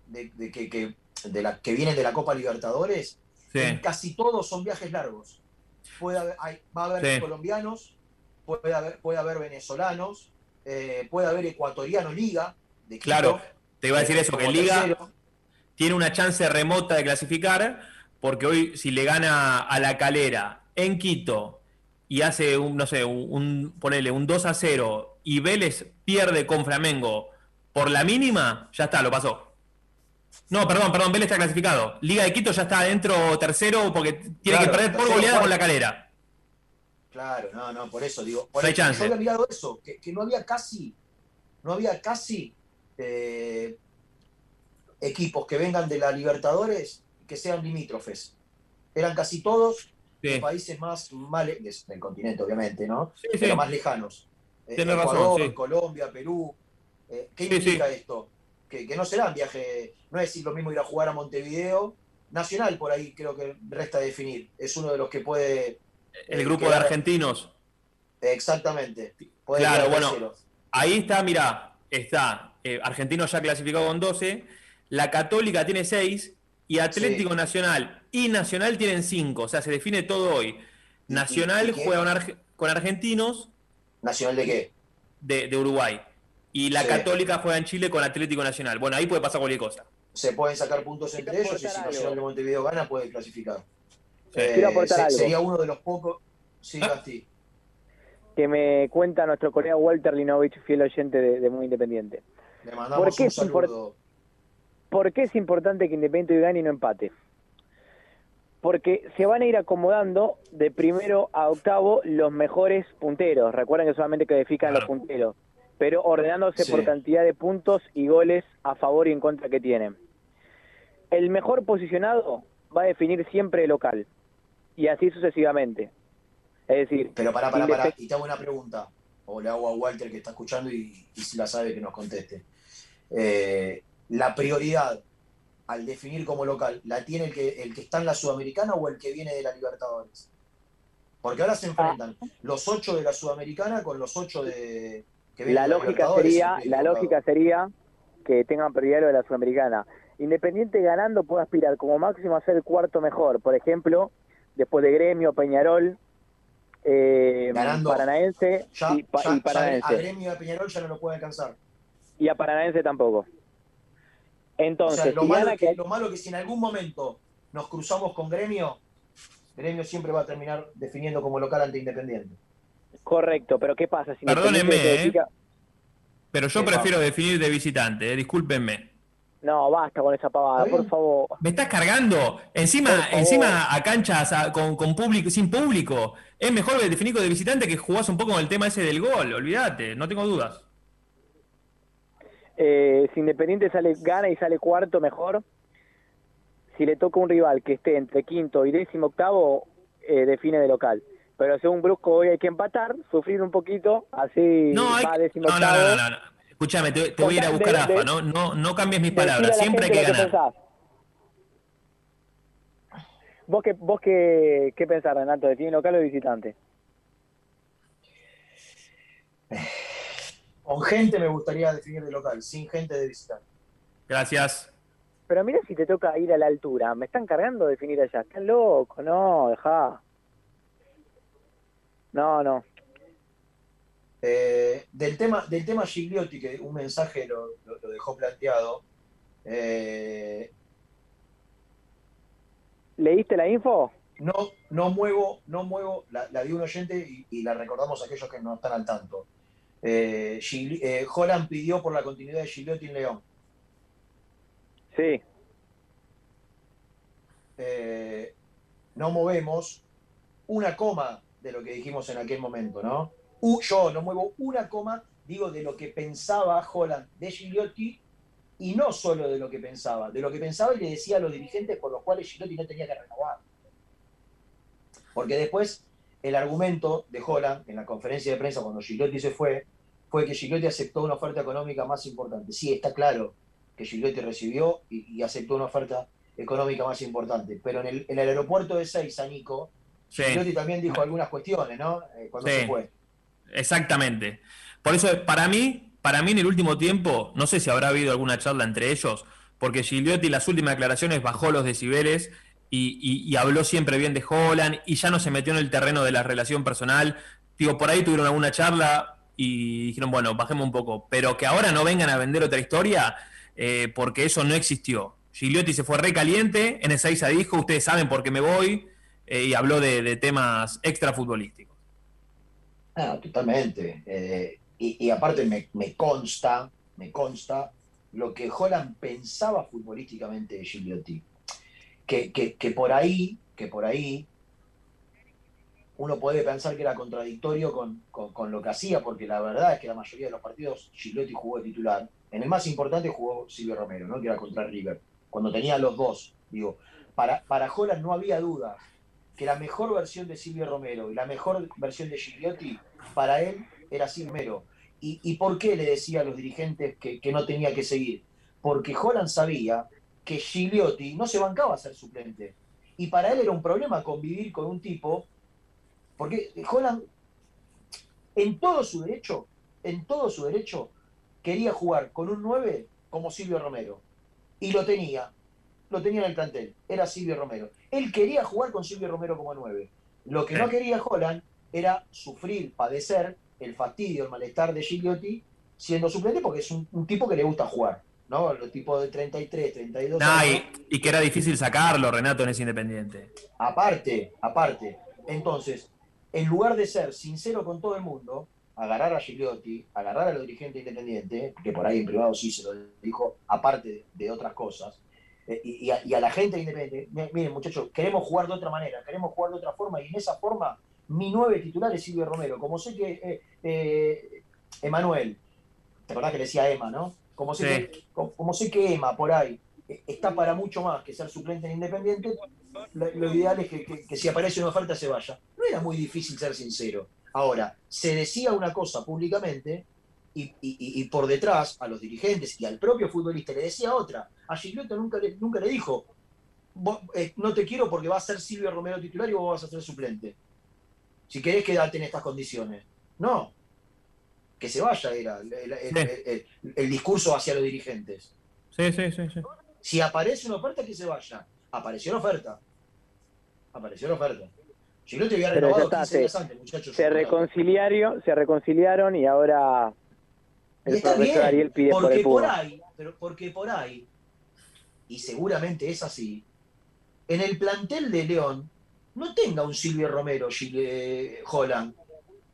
de, de que, que- de la, que vienen de la Copa Libertadores, Sí. casi todos son viajes largos. Puede haber- hay- va a haber Sí. colombianos, puede haber, puede haber venezolanos, eh, puede haber ecuatoriano Liga. De Quito, Claro, te iba a decir eh, eso, que Liga tercero. tiene una chance remota de clasificar, porque hoy si le gana a la calera en Quito y hace un, no sé, un, ponele un 2 a 0 y Vélez pierde con Flamengo por la mínima, ya está, lo pasó. No, perdón, perdón, Vélez está clasificado. Liga de Quito ya está adentro tercero porque tiene Claro, que perder por goleada con la calera. Claro, no, no, por eso digo. Por eso. Yo había mirado eso, que, que no había casi, no había casi eh, equipos que vengan de la Libertadores que sean limítrofes. Eran casi todos Sí. de países más, más del continente, obviamente, ¿no? Sí, Pero sí. más lejanos. Eh, Tienes razón, Ecuador. Colombia, Perú. Eh, ¿Qué implica esto? Que, que no será un viaje, no es decir lo mismo ir a jugar a Montevideo Nacional por ahí creo que resta definir. Es uno de los que puede. El eh, grupo de argentinos. Exactamente. Puede Claro, bueno, ahí está, mira, está eh, Argentino ya clasificado con 12, la Católica tiene 6 y Atlético Sí. Nacional y Nacional tienen 5, o sea, se define todo hoy. Nacional juega con, Arge- con Argentinos ¿Nacional de qué? de, de Uruguay y la Sí. Católica juega en Chile con Atlético Nacional. Bueno, ahí puede pasar cualquier cosa. Se pueden sacar puntos entre ellos y si Nacional de Montevideo gana puede clasificar. Quiero aportar se- algo. sería uno de los pocos. Sí. Gasti. que me cuenta nuestro colega Walter Linovich, fiel oyente de, de Muy Independiente. Le mandamos ¿Por qué un saludo. ¿Por qué es importante que Independiente gane y no empate? Porque se van a ir acomodando de primero a octavo los mejores punteros. Recuerden que solamente clasifican los punteros, pero ordenándose Sí. por cantidad de puntos y goles a favor y en contra que tienen. El mejor posicionado va a definir siempre el local y así sucesivamente. Es decir, Pero pará, pará, pará. Independ- Y te hago una pregunta. O le hago a Walter que está escuchando y, y si la sabe que nos conteste. Eh, la prioridad al definir como local, ¿la tiene el que, el que está en la Sudamericana o el que viene de la Libertadores? Porque ahora se enfrentan los ocho de la Sudamericana con los ocho de que vienen la de la lógica sería la lógica sería que tengan prioridad lo de la sudamericana Independiente ganando puede aspirar como máximo a ser el cuarto mejor por ejemplo después de Gremio Peñarol eh, Ganando. Paranaense Ya, y, Pa- ya- y ya Paranaense a Gremio de Peñarol ya no lo puede alcanzar. y a Paranaense tampoco entonces o sea, lo, malo que, que- lo malo que si en algún momento nos cruzamos con Gremio, Gremio siempre va a terminar definiendo como local ante Independiente. correcto pero qué pasa si Perdónenme, ¿eh? Pero yo Sí, prefiero definir de visitante, eh, discúlpenme. No basta con esa pavada por favor Me estás cargando. Encima, encima a canchas a- con, con público, sin público. Es mejor definir de visitante que jugás un poco con el tema ese del gol. Olvídate, no tengo dudas. Eh, si Independiente sale gana y sale cuarto mejor, si le toca un rival que esté entre quinto y décimo octavo, eh, define de local. Pero según Brusco hoy hay que empatar, sufrir un poquito, así No, hay- va a décimo no, no, octavo. no, no, no. Escúchame, te, te voy a ir a buscar de- AFA, de- ¿no? No, no cambies mis palabras. la Siempre hay que ganar. pensás. ¿Vos qué, vos qué, qué pensás, Renato? ¿Define local o visitante? Con gente me gustaría definir de local, sin gente de visitante. Gracias. Pero mira si te toca ir a la altura. Me están cargando definir allá. Están loco, no, dejá. No, no. Eh, del tema del tema Gigliotti, que un mensaje lo, lo- lo dejó planteado, eh, ¿Leíste la info? no, no muevo, no muevo, la, la dio un oyente y, y la recordamos a aquellos que no están al tanto. Eh, Gigli- eh, Holland pidió por la continuidad de Gigliotti en León. Sí. No movemos una coma de lo que dijimos en aquel momento, ¿no? Yo no muevo una coma, digo, de lo que pensaba Holland de Gigliotti y no solo de lo que pensaba, de lo que pensaba y le decía a los dirigentes por los cuales Gigliotti no tenía que renovar. Porque después el argumento de Holland en la conferencia de prensa cuando Gigliotti se fue fue que Gigliotti aceptó una oferta económica más importante. Sí, está claro que Gigliotti recibió y, y aceptó una oferta económica más importante, pero en el, en el aeropuerto de Seiza, Nico, Sí. Gigliotti también dijo algunas cuestiones, ¿no? Eh, cuando Sí. se fue. Exactamente. Por eso, para mí, para mí en el último tiempo, no sé si habrá habido alguna charla entre ellos, porque Gigliotti las últimas declaraciones bajó los decibeles y habló siempre bien de Holland y ya no se metió en el terreno de la relación personal. Digo, por ahí tuvieron alguna charla y dijeron, bueno, bajemos un poco, pero que ahora no vengan a vender otra historia, eh, porque eso no existió. Gigliotti se fue recaliente, en Ezeiza dijo, ustedes saben por qué me voy, eh, y habló de, de temas extrafutbolísticos. Ah, totalmente. Eh, y, aparte me, consta, me consta lo que Holland pensaba futbolísticamente de Gigliotti. Que, que, por ahí, que por ahí, uno puede pensar que era contradictorio con, con- con lo que hacía, porque la verdad es que la mayoría de los partidos Gigliotti jugó de titular. En el más importante jugó Silvio Romero, ¿no? que era contra River, cuando tenía los dos. Digo, para, para Holland no había duda que la mejor versión de Silvio Romero y la mejor versión de Gigliotti, para él era Silvio Romero. ¿Y, y por qué le decía a los dirigentes que, que no tenía que seguir? Porque Holland sabía que Gigliotti no se bancaba a ser suplente. Y para él era un problema convivir con un tipo, porque Holland, en todo su derecho, en todo su derecho, quería jugar con un 9 como Silvio Romero. Y lo tenía, lo tenía en el plantel, era Silvio Romero. Él quería jugar con Silvio Romero como 9. Lo que no quería Holland era sufrir, padecer el fastidio, el malestar de Gigliotti siendo suplente porque es un, un tipo que le gusta jugar. ¿no? Los tipos de 33, 32 No, años. y, y que era difícil sacarlo, Renato, en ese Independiente. Aparte, aparte. Entonces, en lugar de ser sincero con todo el mundo, agarrar a Gigliotti, agarrar a los dirigentes independientes, que por ahí en privado sí se lo dijo, aparte de otras cosas, y, y a, y a la gente independiente, mi- miren muchachos, queremos jugar de otra manera, queremos jugar de otra forma, y en esa forma mi nueve titular es Silvio Romero. Como sé que eh, eh, Emanuel, ¿te acordás que le decía Emma, no? Como sé, Sí. que, como, como sé que Emma por ahí eh, está para mucho más que ser suplente en Independiente, lo, lo ideal es que, que- que si aparece una oferta se vaya. No era muy difícil ser sincero. Ahora, se decía una cosa públicamente y, y- y- y por detrás a los dirigentes y al propio futbolista le decía otra. A Gigliotti nunca le, nunca le dijo, "Vos, eh, no te quiero porque va a ser Silvio Romero titular y vos vas a ser suplente. Si querés quedarte en estas condiciones. No. Que se vaya era el, el- el- el- el- el discurso hacia los dirigentes. Sí, sí, sí, sí. Si aparece una oferta, que se vaya. Apareció la oferta. Apareció la oferta. Gigliotti había Pero ya renovado está, 15 se, días antes, muchachos. se reconciliaron, se reconciliaron y ahora Y está bien, Ariel pide por porque por, ahí, pero porque por ahí, y seguramente es así, en el plantel de León no tenga un Silvio Romero, Gile- Holland,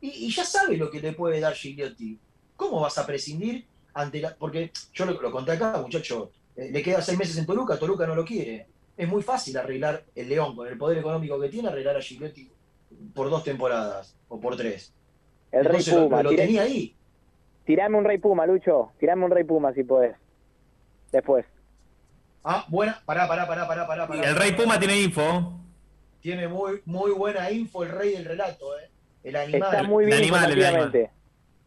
y, y ya sabe lo que le puede dar Gigliotti. ¿Cómo vas a prescindir ante la.? Porque yo lo, lo conté acá, muchacho, eh, le queda seis meses en Toluca, Toluca no lo quiere. Es muy fácil arreglar el León con el poder económico que tiene, arreglar a Gigliotti por dos temporadas o por tres. El Entonces lo- Puma. lo tiré- tenía ahí. Tirame un Rey Puma, Lucho. Tirame un Rey Puma si podés. Después. Ah, buena, pará, pará, pará, pará, pará. pará. El Rey Puma tiene info. Tiene muy, muy buena info el rey del relato, ¿eh? El animal. Está muy bien informativamente.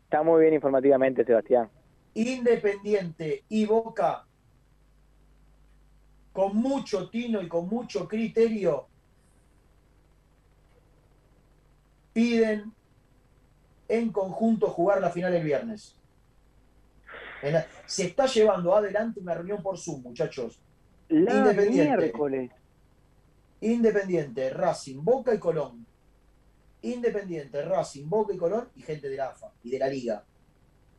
Está muy bien informativamente, Sebastián. Independiente y Boca, con mucho tino y con mucho criterio, piden en conjunto jugar la final el viernes. La- Se está llevando adelante una reunión por Zoom, muchachos. La Independiente. miércoles. Independiente, Racing, Boca y Colón. Independiente, Racing, Boca y Colón y gente de la AFA y de la Liga.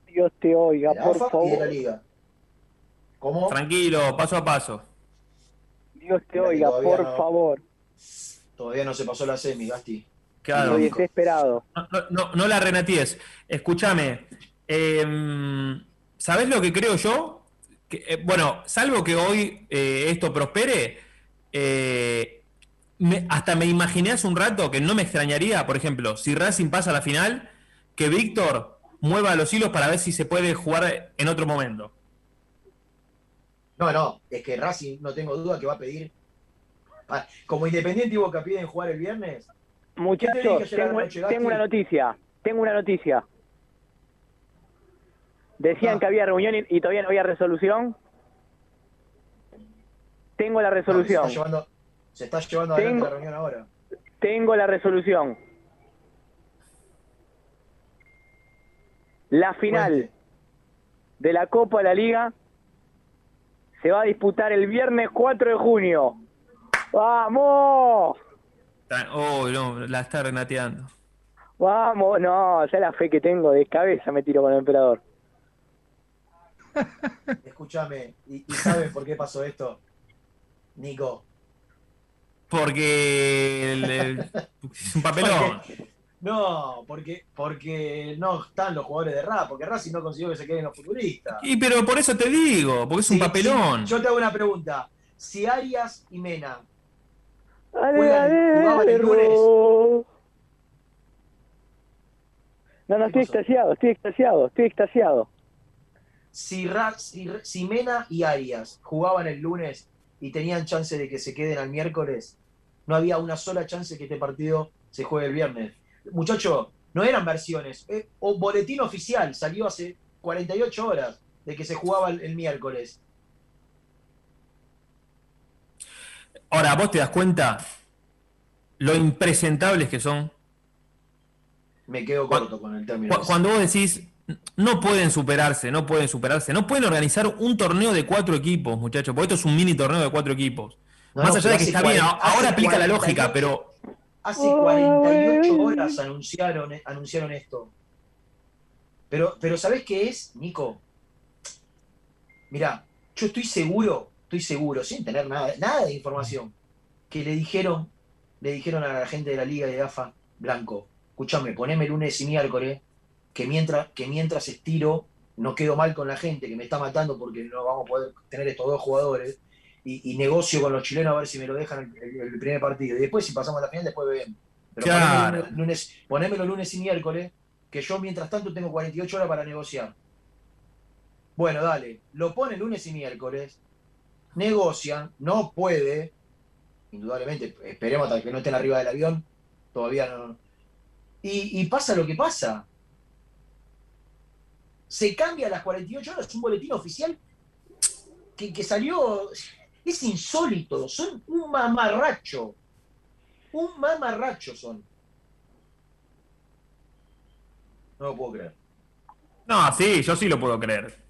Dios te oiga, De la por AFA y de la favor. Liga. ¿Cómo? Tranquilo, paso a paso. Dios te oiga, por no- favor. Todavía no se pasó la semi, Gasti. Claro. Estoy desesperado. No, no, no la renaties. Escúchame. eh, ¿Sabés lo que creo yo? Que, eh, bueno, salvo que hoy eh, esto prospere, eh, me- hasta me imaginé hace un rato que no me extrañaría, por ejemplo, si Racing pasa a la final, que Víctor mueva los hilos para ver si se puede jugar en otro momento. No, no, es que Racing no tengo duda que va a pedir. Como Independiente y Boca piden jugar el viernes. ¿Qué te dije Muchachos, tengo, una noticia. Tengo una noticia. Decían Ah. que había reunión y, y todavía no había resolución. Tengo la No, resolución. se, está llevando, se está llevando adelante Tengo- la reunión ahora. Tengo la resolución. La final de la Copa de la Liga se va a disputar el viernes 4 de junio. ¡Vamos! Oh, no, la está renateando. ¡Vamos! No, ya la fe que tengo de cabeza me tiro con el emperador. Escúchame, ¿y, y saben por qué pasó esto? Nico. Porque el- el- es un papelón. No, porque, porque no están los jugadores de Racing, porque Racing no consiguió que se queden los futbolistas. Y pero por eso te digo, porque es un papelón. sí, yo te hago una pregunta. Si Arias y Mena ¡Ale, Juegan- ale, jugaban el lunes. No, no, estoy extasiado, estoy extasiado, estoy extasiado. si, Ra- si, Mena y Arias jugaban el lunes y tenían chance de que se queden al miércoles, no había una sola chance que este partido se juegue el viernes. Muchachos, no eran versiones. eh, o boletín oficial salió hace 48 horas de que se jugaba el, el miércoles. Ahora, vos te das cuenta lo impresentables que son. Me quedo corto con el término. Cu- Cuando vos decís, no pueden superarse, no pueden superarse, no pueden organizar un torneo de cuatro equipos, muchachos, porque esto es un mini torneo de cuatro equipos. No, Más no, allá de que está bien, 40, ahora aplica la 48, lógica, pero Hace 48 horas anunciaron, anunciaron esto. Pero, pero ¿sabés qué es, Nico? Mirá, yo estoy seguro, estoy seguro, sin tener nada, nada de información, que le dijeron, le dijeron a la gente de la Liga de AFA, Blanco, escúchame, poneme lunes y miércoles, que mientras, que mientras estiro, no quedo mal con la gente que me está matando porque no vamos a poder tener estos dos jugadores, y, y negocio con los chilenos a ver si me lo dejan el, el- el primer partido. Y después, si pasamos a la final, después vemos. Pero Claro. ponémelo lunes, ponémelo lunes y miércoles, que yo mientras tanto tengo 48 horas para negociar. Bueno, dale, lo pone lunes y miércoles, negocian, no puede, indudablemente, esperemos hasta que no estén arriba del avión, todavía no. Y, pasa lo que pasa. Se cambia a las 48 horas un boletín oficial que, que salió, es insólito, son un mamarracho, un mamarracho son. No lo puedo creer. No, sí, yo sí lo puedo creer.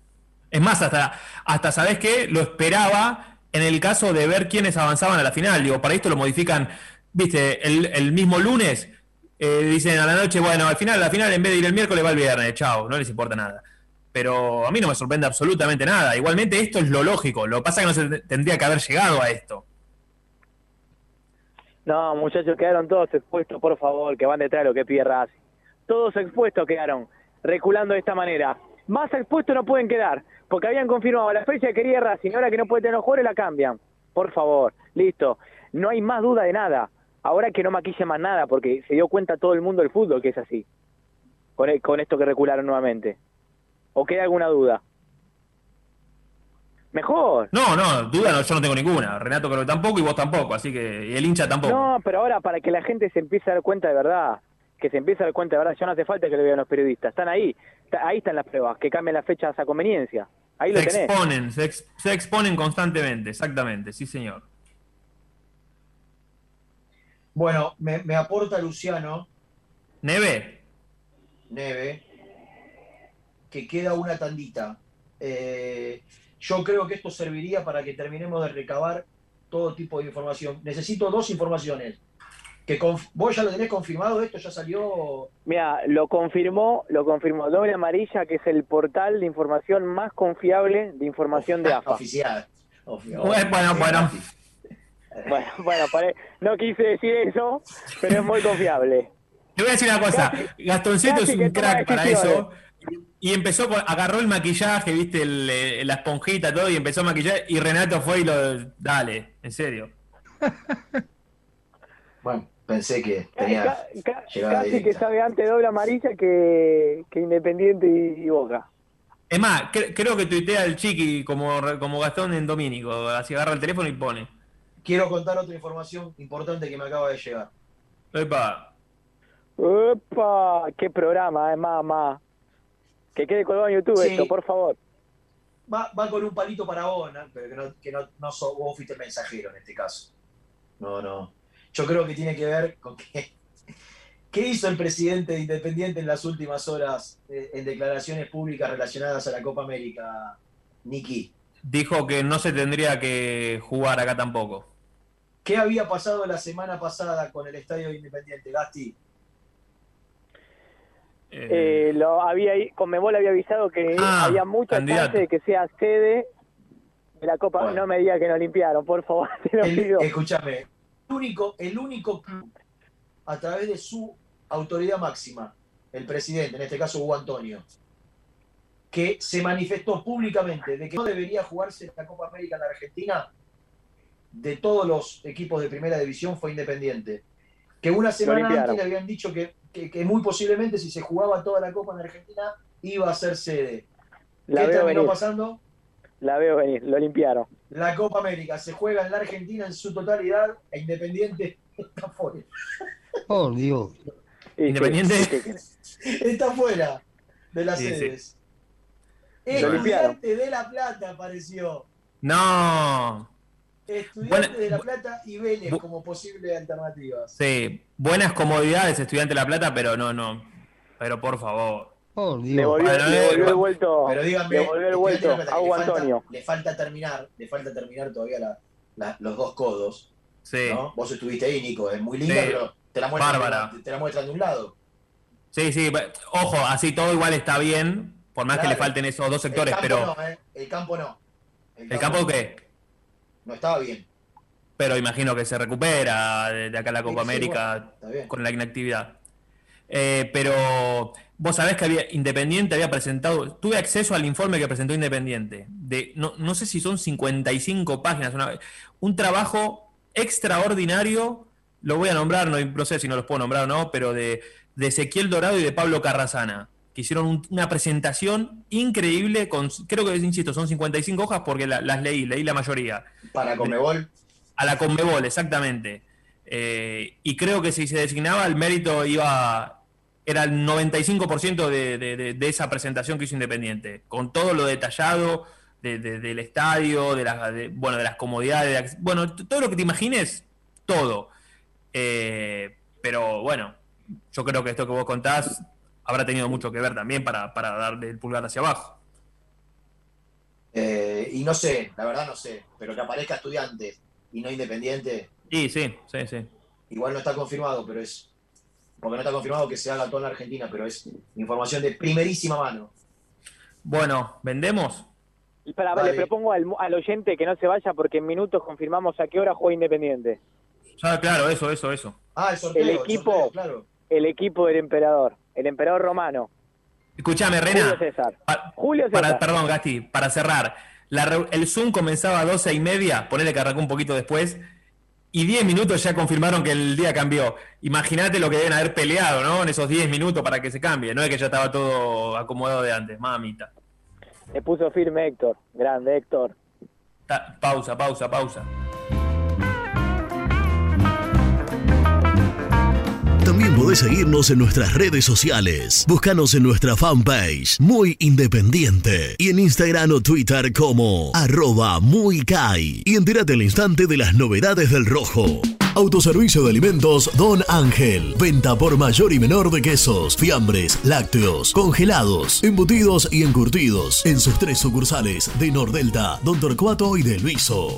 Es más, hasta, hasta ¿sabés qué? Lo esperaba en el caso de ver quiénes avanzaban a la final. Digo, para esto lo modifican, viste, el, el mismo lunes, eh, dicen a la noche, bueno, al final, a la final, en vez de ir el miércoles, va el viernes, chao, no les importa nada. Pero a mí no me sorprende absolutamente nada. Igualmente, esto es lo lógico. Lo que pasa es que no se tendría que haber llegado a esto. No, muchachos, quedaron todos expuestos, por favor, que van detrás de lo que pide Racing. Todos expuestos quedaron, reculando de esta manera. Más expuestos no pueden quedar, porque habían confirmado la fecha que quería Racing, ahora que no puede tener los jugadores la cambian. Por favor, listo. No hay más duda de nada. Ahora que no maquille más nada, porque se dio cuenta todo el mundo del fútbol que es así. Con, e- con esto que recularon nuevamente. ¿O queda alguna duda? Mejor. No, no, duda no, yo no tengo ninguna. Renato creo que tampoco y vos tampoco, así que. Y el hincha tampoco. No, pero ahora para que la gente se empiece a dar cuenta de verdad, que se empiece a dar cuenta verdad, ya no hace falta que lo vean los periodistas, están ahí, ahí están las pruebas, que cambien las fechas a conveniencia. Ahí lo se tenés. exponen, se, ex- se exponen constantemente, exactamente, sí señor. Bueno, me, me aporta Luciano Neve, Neve que queda una tandita. Eh, yo creo que esto serviría para que terminemos de recabar todo tipo de información. Necesito dos informaciones. Que ¿Vos ya lo tenés confirmado esto? ¿Ya salió? Mira, lo confirmó, lo confirmó Doble Amarilla, que es el portal de información más confiable de información de AFA. Oficial. Ofi- Bueno, bueno, bueno. Bueno, bueno, pare- no quise decir eso, pero es muy confiable. te voy a decir una cosa. Gastoncito casi es que un crack para eso. Y empezó, agarró el maquillaje, viste, el, eh, la esponjita, todo, y empezó a maquillar. Y Renato fue y lo. Dale, en serio. Bueno, pensé que tenía ca- casi que sabe antes Doble Amarilla que, que Independiente y, y Boca. Es más, cre- creo que tuitea el chiqui como, como Gastón en Domínico. Así agarra el teléfono y pone. Quiero contar otra información importante que me acaba de llegar. Epa. ¡Opa! ¡Qué programa, eh, mamá! Que quede colgado en YouTube Sí. esto, por favor. Va, va con un palito para vos, ¿no? pero que no, que no, no sos- vos fuiste el mensajero en este caso. No, no. Yo creo que tiene que ver con que. ¿Qué hizo el presidente de Independiente en las últimas horas eh, en declaraciones públicas relacionadas a la Copa América, Niki? Dijo que no se tendría que jugar acá tampoco. ¿Qué había pasado la semana pasada con el estadio de Independiente, Gasti? Eh, lo había Conmebol había avisado que Ah, había mucha candidato. chance de que sea sede de la Copa. No me diga que nos limpiaron, por favor, te lo El- pido. escúchame, único, el único club a través de su autoridad máxima, el presidente, en este caso Hugo Antonio, que se manifestó públicamente de que no debería jugarse la Copa América en la Argentina, de todos los equipos de primera división fue independiente. Que una semana antes le habían dicho que, que- que muy posiblemente si se jugaba toda la Copa en Argentina iba a ser sede. La ¿Qué terminó venir. pasando? La veo venir, lo limpiaron. La Copa América se juega en la Argentina en su totalidad e Independiente está fuera. Por Dios. Independiente. Está fuera de las Sí, sedes. Estudiante de La Plata apareció. No. Estudiante de La Plata y Vélez como posibles alternativas. Sí, buenas comodidades, Estudiante de La Plata, pero no, no. Pero por favor. Le volvió, Bueno, le volvió el vuelto, Pero díganme, le volvió el vuelto le falta- Antonio. Le falta terminar, le falta terminar todavía la- la- los dos codos. Sí. ¿no? Vos estuviste ahí, Nico, es muy linda, Sí. pero te la muestran, te la muestran de un lado. Sí, sí, ojo, así todo igual está bien, por más que le falten esos dos sectores, el campo pero no, ¿eh? El campo no. ¿el campo qué? No estaba bien. Pero imagino que se recupera de, acá a la Copa Sí, sí, América bueno, con la inactividad. Eh, pero vos sabés que había Independiente había presentado, tuve acceso al informe que presentó Independiente, de no, no sé si son 55 páginas, una- un trabajo extraordinario, lo voy a nombrar, no, no sé si no los puedo nombrar o no, pero de, de Ezequiel Dorado y de Pablo Carrasana, que hicieron un- una presentación increíble, con, creo que, insisto, son 55 hojas porque la- las leí, leí la mayoría. Para Conmebol. A la Conmebol, exactamente. Eh, y creo que si se designaba el mérito iba era el 95% de, de- esa presentación que hizo Independiente, con todo lo detallado de- de- del estadio, de las, bueno, de las comodidades, bueno, todo lo que te imagines, todo. Eh, pero bueno, yo creo que esto que vos contás habrá tenido mucho que ver también para, para darle el pulgar hacia abajo. Eh, y no sé, la verdad no sé, pero que aparezca estudiantes y no independiente, Sí, sí, sí, sí. igual no está confirmado, pero es. Porque no está confirmado que se haga todo en la Argentina, pero es información de primerísima mano. Bueno, ¿vendemos? Espera, Dale. le propongo al, al oyente que no se vaya porque en minutos confirmamos a qué hora juega Independiente. Ya, claro, eso, eso, eso. Ah, el sorteo. El el equipo, sorteo, claro. el equipo del emperador, el emperador romano. Escuchame, Julio Rena. César. Pa- Julio para, César. perdón, Gasti, para cerrar. La el Zoom comenzaba a 12 y media, ponele que arrancó un poquito después, y 10 minutos ya confirmaron que el día cambió. Imagínate lo que deben haber peleado, ¿no? En esos 10 minutos para que se cambie. No es que ya estaba todo acomodado de antes, mamita. Le puso firme Héctor. Grande Héctor. Ta- pausa, pausa, pausa. También podés seguirnos en nuestras redes sociales. Búscanos en nuestra fanpage, Muy Independiente. Y en Instagram o Twitter como arroba muy Kai. Y entérate al instante de las novedades del rojo. Autoservicio de alimentos Don Ángel. Venta por mayor y menor de quesos, fiambres, lácteos, congelados, embutidos y encurtidos. En sus tres sucursales de Nordelta, Don Torcuato y de Luiso.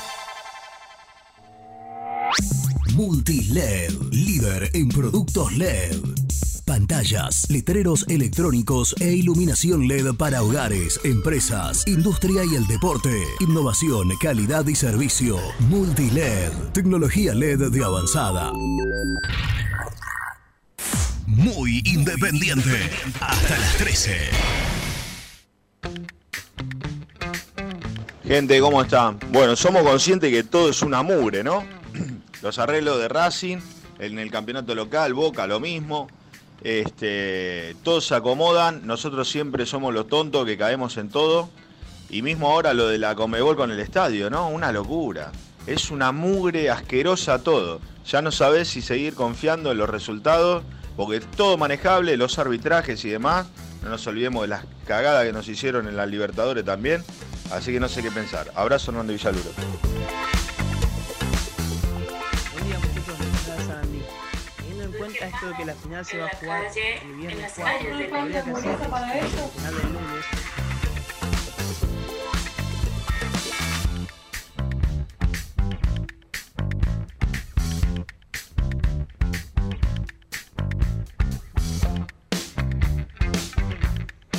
Multiled, líder en productos LED. Pantallas, letreros electrónicos e iluminación LED para hogares, empresas, industria y el deporte. Innovación, calidad y servicio. Multiled, tecnología LED de avanzada. Muy independiente. Hasta las 13. Gente, ¿cómo están? Bueno, somos conscientes que todo es una mugre, ¿no? Los arreglos de Racing, en el campeonato local, Boca, lo mismo. Este, todos se acomodan, nosotros siempre somos los tontos que caemos en todo. Y mismo ahora lo de la Comebol con el estadio, ¿no? Una locura. Es una mugre asquerosa todo. Ya no sabés si seguir confiando en los resultados, porque es todo manejable, los arbitrajes y demás. No nos olvidemos de las cagadas que nos hicieron en la Libertadores también. Así que no sé qué pensar. Abrazo, Hernando Villaluro. Esto de que la final se va a jugar el viernes 4, habría que hacer el final del lunes.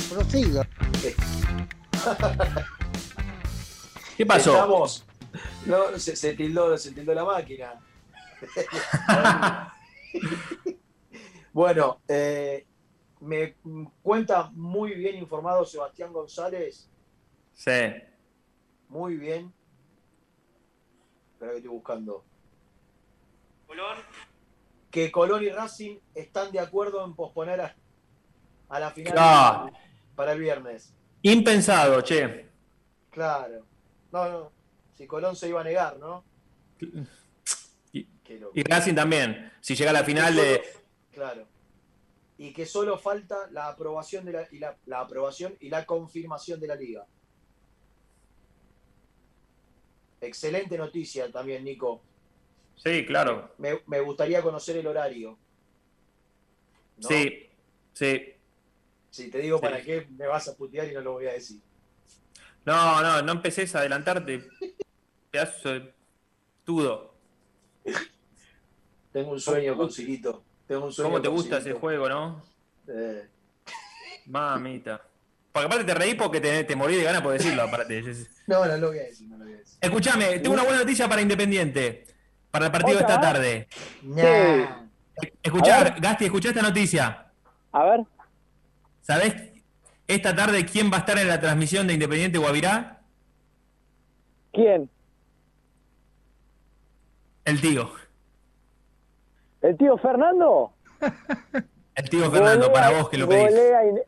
Prosiga. ¿Qué pasó? Estamos. No, se, se tildó, se tildó la máquina. bueno, eh, me cuenta muy bien informado Sebastián González, Sí. muy bien. Espera que estoy buscando. Que Colón y Racing están de acuerdo en posponer a, a la final Claro. para el viernes. Impensado, che. Claro. No, no. Si Colón se iba a negar, ¿no? Y, Racing también. Si llega a la final de. Claro. Y que solo falta la aprobación de la, y la, la aprobación y la confirmación de la liga. Excelente noticia también, Nico. Sí, claro. Me, me gustaría conocer el horario. ¿no? Sí, sí. Si te digo Sí. para qué me vas a putear y no lo voy a decir. No, no, no empeces a adelantarte. Pedazo de tudo. Tengo un sueño con Cirito. Tengo un sueño ¿Cómo te gusta ese juego, no? Eh, Mamita. Porque aparte te reí porque te, te morí de ganas por decirlo, aparte. no, no lo voy a decir, no lo voy a decir. Escuchame, tengo una buena noticia para Independiente. Para el partido de esta tarde. Ver. Gasti, escuchá esta noticia. A ver. ¿Sabés esta tarde quién va a estar en la transmisión de Independiente Guavirá? ¿Quién? El tío. ¿El tío Fernando? El tío Fernando, Golea- para vos que lo pedís.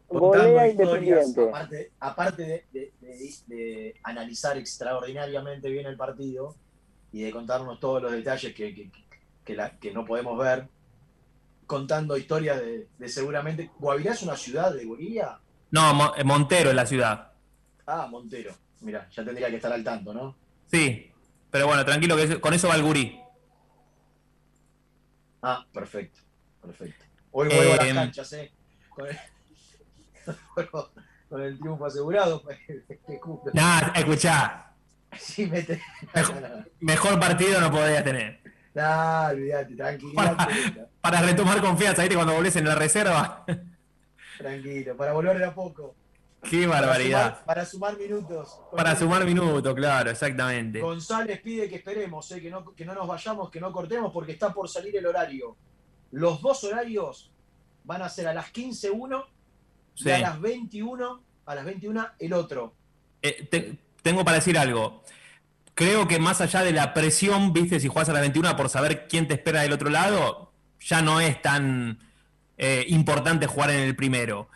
Golea, in- Independiente. Aparte, aparte de, de- de- de analizar extraordinariamente bien el partido y de contarnos todos los detalles que, que- que la- que no podemos ver, contando historias de, de seguramente. ¿Guavirá es una ciudad de Bolivia? No, Mo- eh, Montero es la ciudad. Ah, Montero. Mira, ya tendría que estar al tanto, ¿no? Sí. Pero bueno, tranquilo que con eso va el gurí. Ah, perfecto, perfecto. Hoy vuelvo a las Eh, canchas, ¿eh? Con el, vuelvo con el triunfo asegurado. cumple. Nah, escuchá, Sí, mete. mejor partido no podría tener. Nah, olvídate, tranquilidad. Para retomar confianza, ¿viste? Cuando volvés en la reserva. Tranquilo, para volver era poco. Qué barbaridad. Para sumar, para sumar minutos. Para sumar minutos, claro, exactamente. González pide que esperemos, eh, que, no, que no nos vayamos, que no cortemos, porque está por salir el horario. Los dos horarios van a ser a las 15 uno y Sí. a las 21, a las 21 el otro. Eh, te- tengo para decir algo. Creo que más allá de la presión, viste, si jugás a la 21 por saber quién te espera del otro lado, ya no es tan eh, importante jugar en el primero.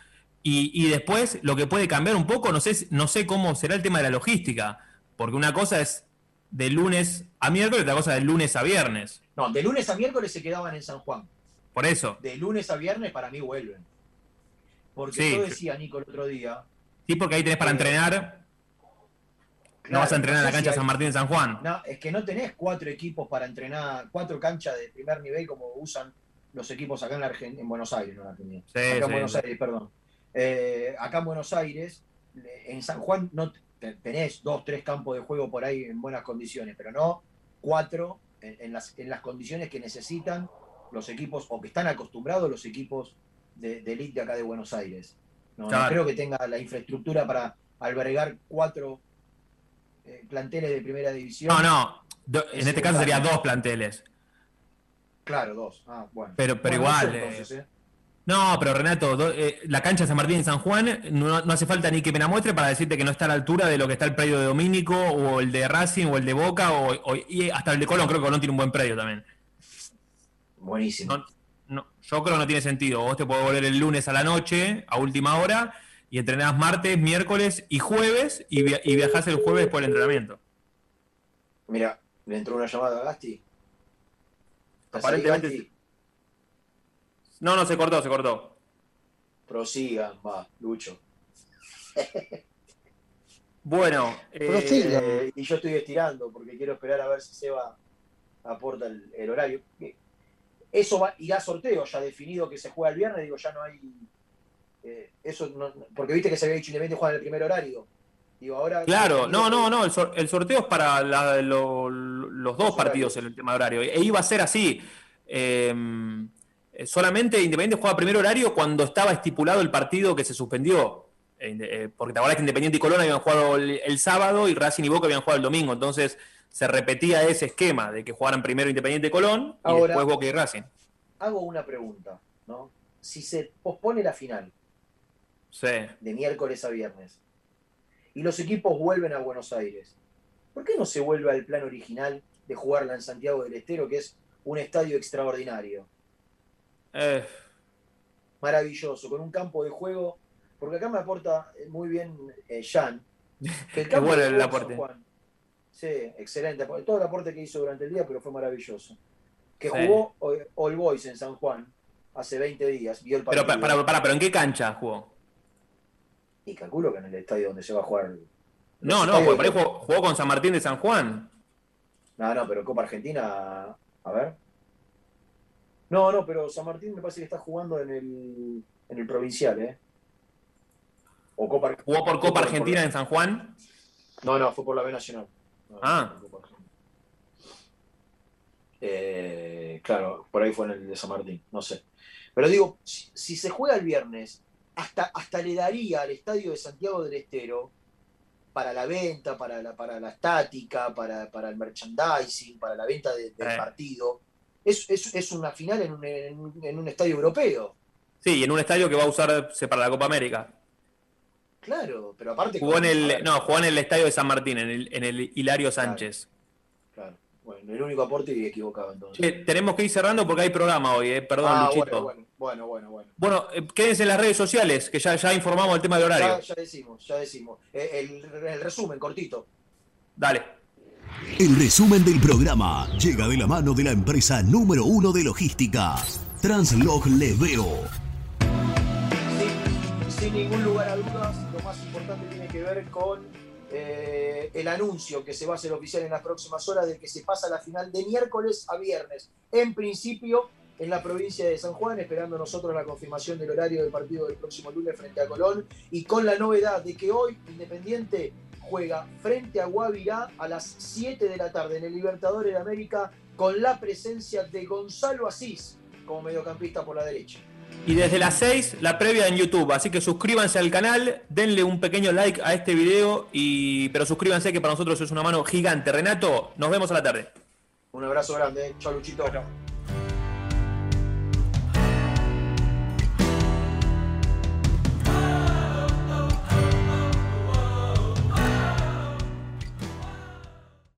Y, y después, lo que puede cambiar un poco, no sé, no sé cómo será el tema de la logística, porque una cosa es de lunes a miércoles, otra cosa de lunes a viernes. No, de lunes a miércoles se quedaban en San Juan. Por eso. De lunes a viernes para mí vuelven. Porque Sí. yo decía, Nico, el otro día. Sí, porque ahí tenés para entrenar. No vas a entrenar en la si cancha hay- San Martín de San Juan. No, es que no tenés cuatro equipos para entrenar, cuatro canchas de primer nivel como usan los equipos acá en, la Argen- en Buenos Aires, no en Argentina. Sí, acá en sí, Buenos sí. Aires, perdón. Eh, acá en Buenos Aires, en San Juan no te- tenés dos, tres campos de juego por ahí en buenas condiciones, pero no cuatro en, en las, en las condiciones que necesitan los equipos o que están acostumbrados los equipos de, de elite de acá de Buenos Aires. No, creo que tenga la infraestructura para albergar cuatro eh, planteles de primera división. No, no. do- en Es este caso sería dos planteles. Claro, dos. Ah, bueno. Pero, pero Bueno, igual. eso entonces, ¿eh? No, pero Renato, do- eh, la cancha de San Martín en San Juan no, no hace falta ni que me la muestre para decirte que no está a la altura de lo que está el predio de Domínico o el de Racing o el de Boca o, o- y hasta el de Colón. Creo que Colón tiene un buen predio también. Buenísimo. No, no, yo creo que no tiene sentido. Vos te podés volver el lunes a la noche, a última hora, y entrenás martes, miércoles y jueves y, via- y viajás el jueves por el entrenamiento. Mira, le entró una llamada a Gasti. ¿Estás ahí, Aparentemente Gasti? No, no, se cortó, se cortó. Prosigan, va, Lucho. Bueno, eh, y yo estoy estirando porque quiero esperar a ver si Seba aporta el, el horario. Eso va, irá a sorteo, ya definido que se juega el viernes, digo, ya no hay. eh, eso no- porque viste que se había dicho Independiente juega en el primer horario. Digo, ahora. Claro, no, no, no, el, sor- el sorteo es para la- lo- los dos partidos en el tema de horario. E iba a ser así. Eh, solamente Independiente juega primer horario cuando estaba estipulado el partido que se suspendió. Eh, eh, porque te acordás que Independiente y Colón habían jugado el, el sábado y Racing y Boca habían jugado el domingo. Entonces se repetía ese esquema de que jugaran primero Independiente y Colón y Ahora- después Boca y Racing. Hago una pregunta, ¿no? Si se pospone la final Sí. de miércoles a viernes y los equipos vuelven a Buenos Aires, ¿por qué no se vuelve al plan original de jugarla en Santiago del Estero, que es un estadio extraordinario? Eh, maravilloso, con un campo de juego, porque acá me aporta muy bien eh, Jan, que el campo bueno de el aporte. San Juan, sí, excelente, todo el aporte que hizo durante el día, pero fue maravilloso. Que Sí. jugó All- All Boys en San Juan hace 20 días, vio el pero, partido. pa- para, para, pero ¿en qué cancha jugó? Y calculo que en el estadio donde se va a jugar. No, no, porque por ahí jugó, jugó con San Martín de San Juan. No, no, pero Copa Argentina, a ver. No, no, pero San Martín me parece que está jugando en el, en el provincial, ¿eh? O Copa ¿Jugó por Copa por- Argentina en San Juan? No, no, fue por la B Nacional. No, Ah. Eh, claro, por ahí fue en el de San Martín, no sé. Pero digo, si, si se juega el viernes, hasta, hasta le daría al estadio de Santiago del Estero para la venta, para la, para la estática, para, para el merchandising, para la venta de- del Eh. partido. Es, es, es una final en un, en un- en un estadio europeo. Sí, y en un estadio que va a usarse para la Copa América. Claro, pero aparte. Jugó en el, no, jugó en el estadio de San Martín, en el, en el Hilario Sánchez. Claro, bueno, el único aporte y equivocado entonces. Che, tenemos que ir cerrando porque hay programa hoy, eh. perdón, Ah, Luchito. bueno, bueno, bueno, bueno. Bueno, eh, quédense en las redes sociales, que ya, ya informamos el tema del horario. Ya, ya decimos, ya decimos. Eh, el, el resumen, cortito. Dale. El resumen del programa llega de la mano de la empresa número uno de logística, Translog Leveo. Sin, sin ningún lugar a dudas, lo más importante tiene que ver con eh, el anuncio que se va a hacer oficial en las próximas horas de que se pasa la final de miércoles a viernes. En principio, en la provincia de San Juan, esperando nosotros la confirmación del horario del partido del próximo lunes frente a Colón y con la novedad de que hoy Independiente juega frente a Guavirá a las 7 de la tarde en el Libertadores de América con la presencia de Gonzalo Asís como mediocampista por la derecha. Y desde las 6 la previa en YouTube, así que suscríbanse al canal, denle un pequeño like a este video, y, pero suscríbanse que para nosotros es una mano gigante. Renato, nos vemos a la tarde. Un abrazo grande, chao Luchito.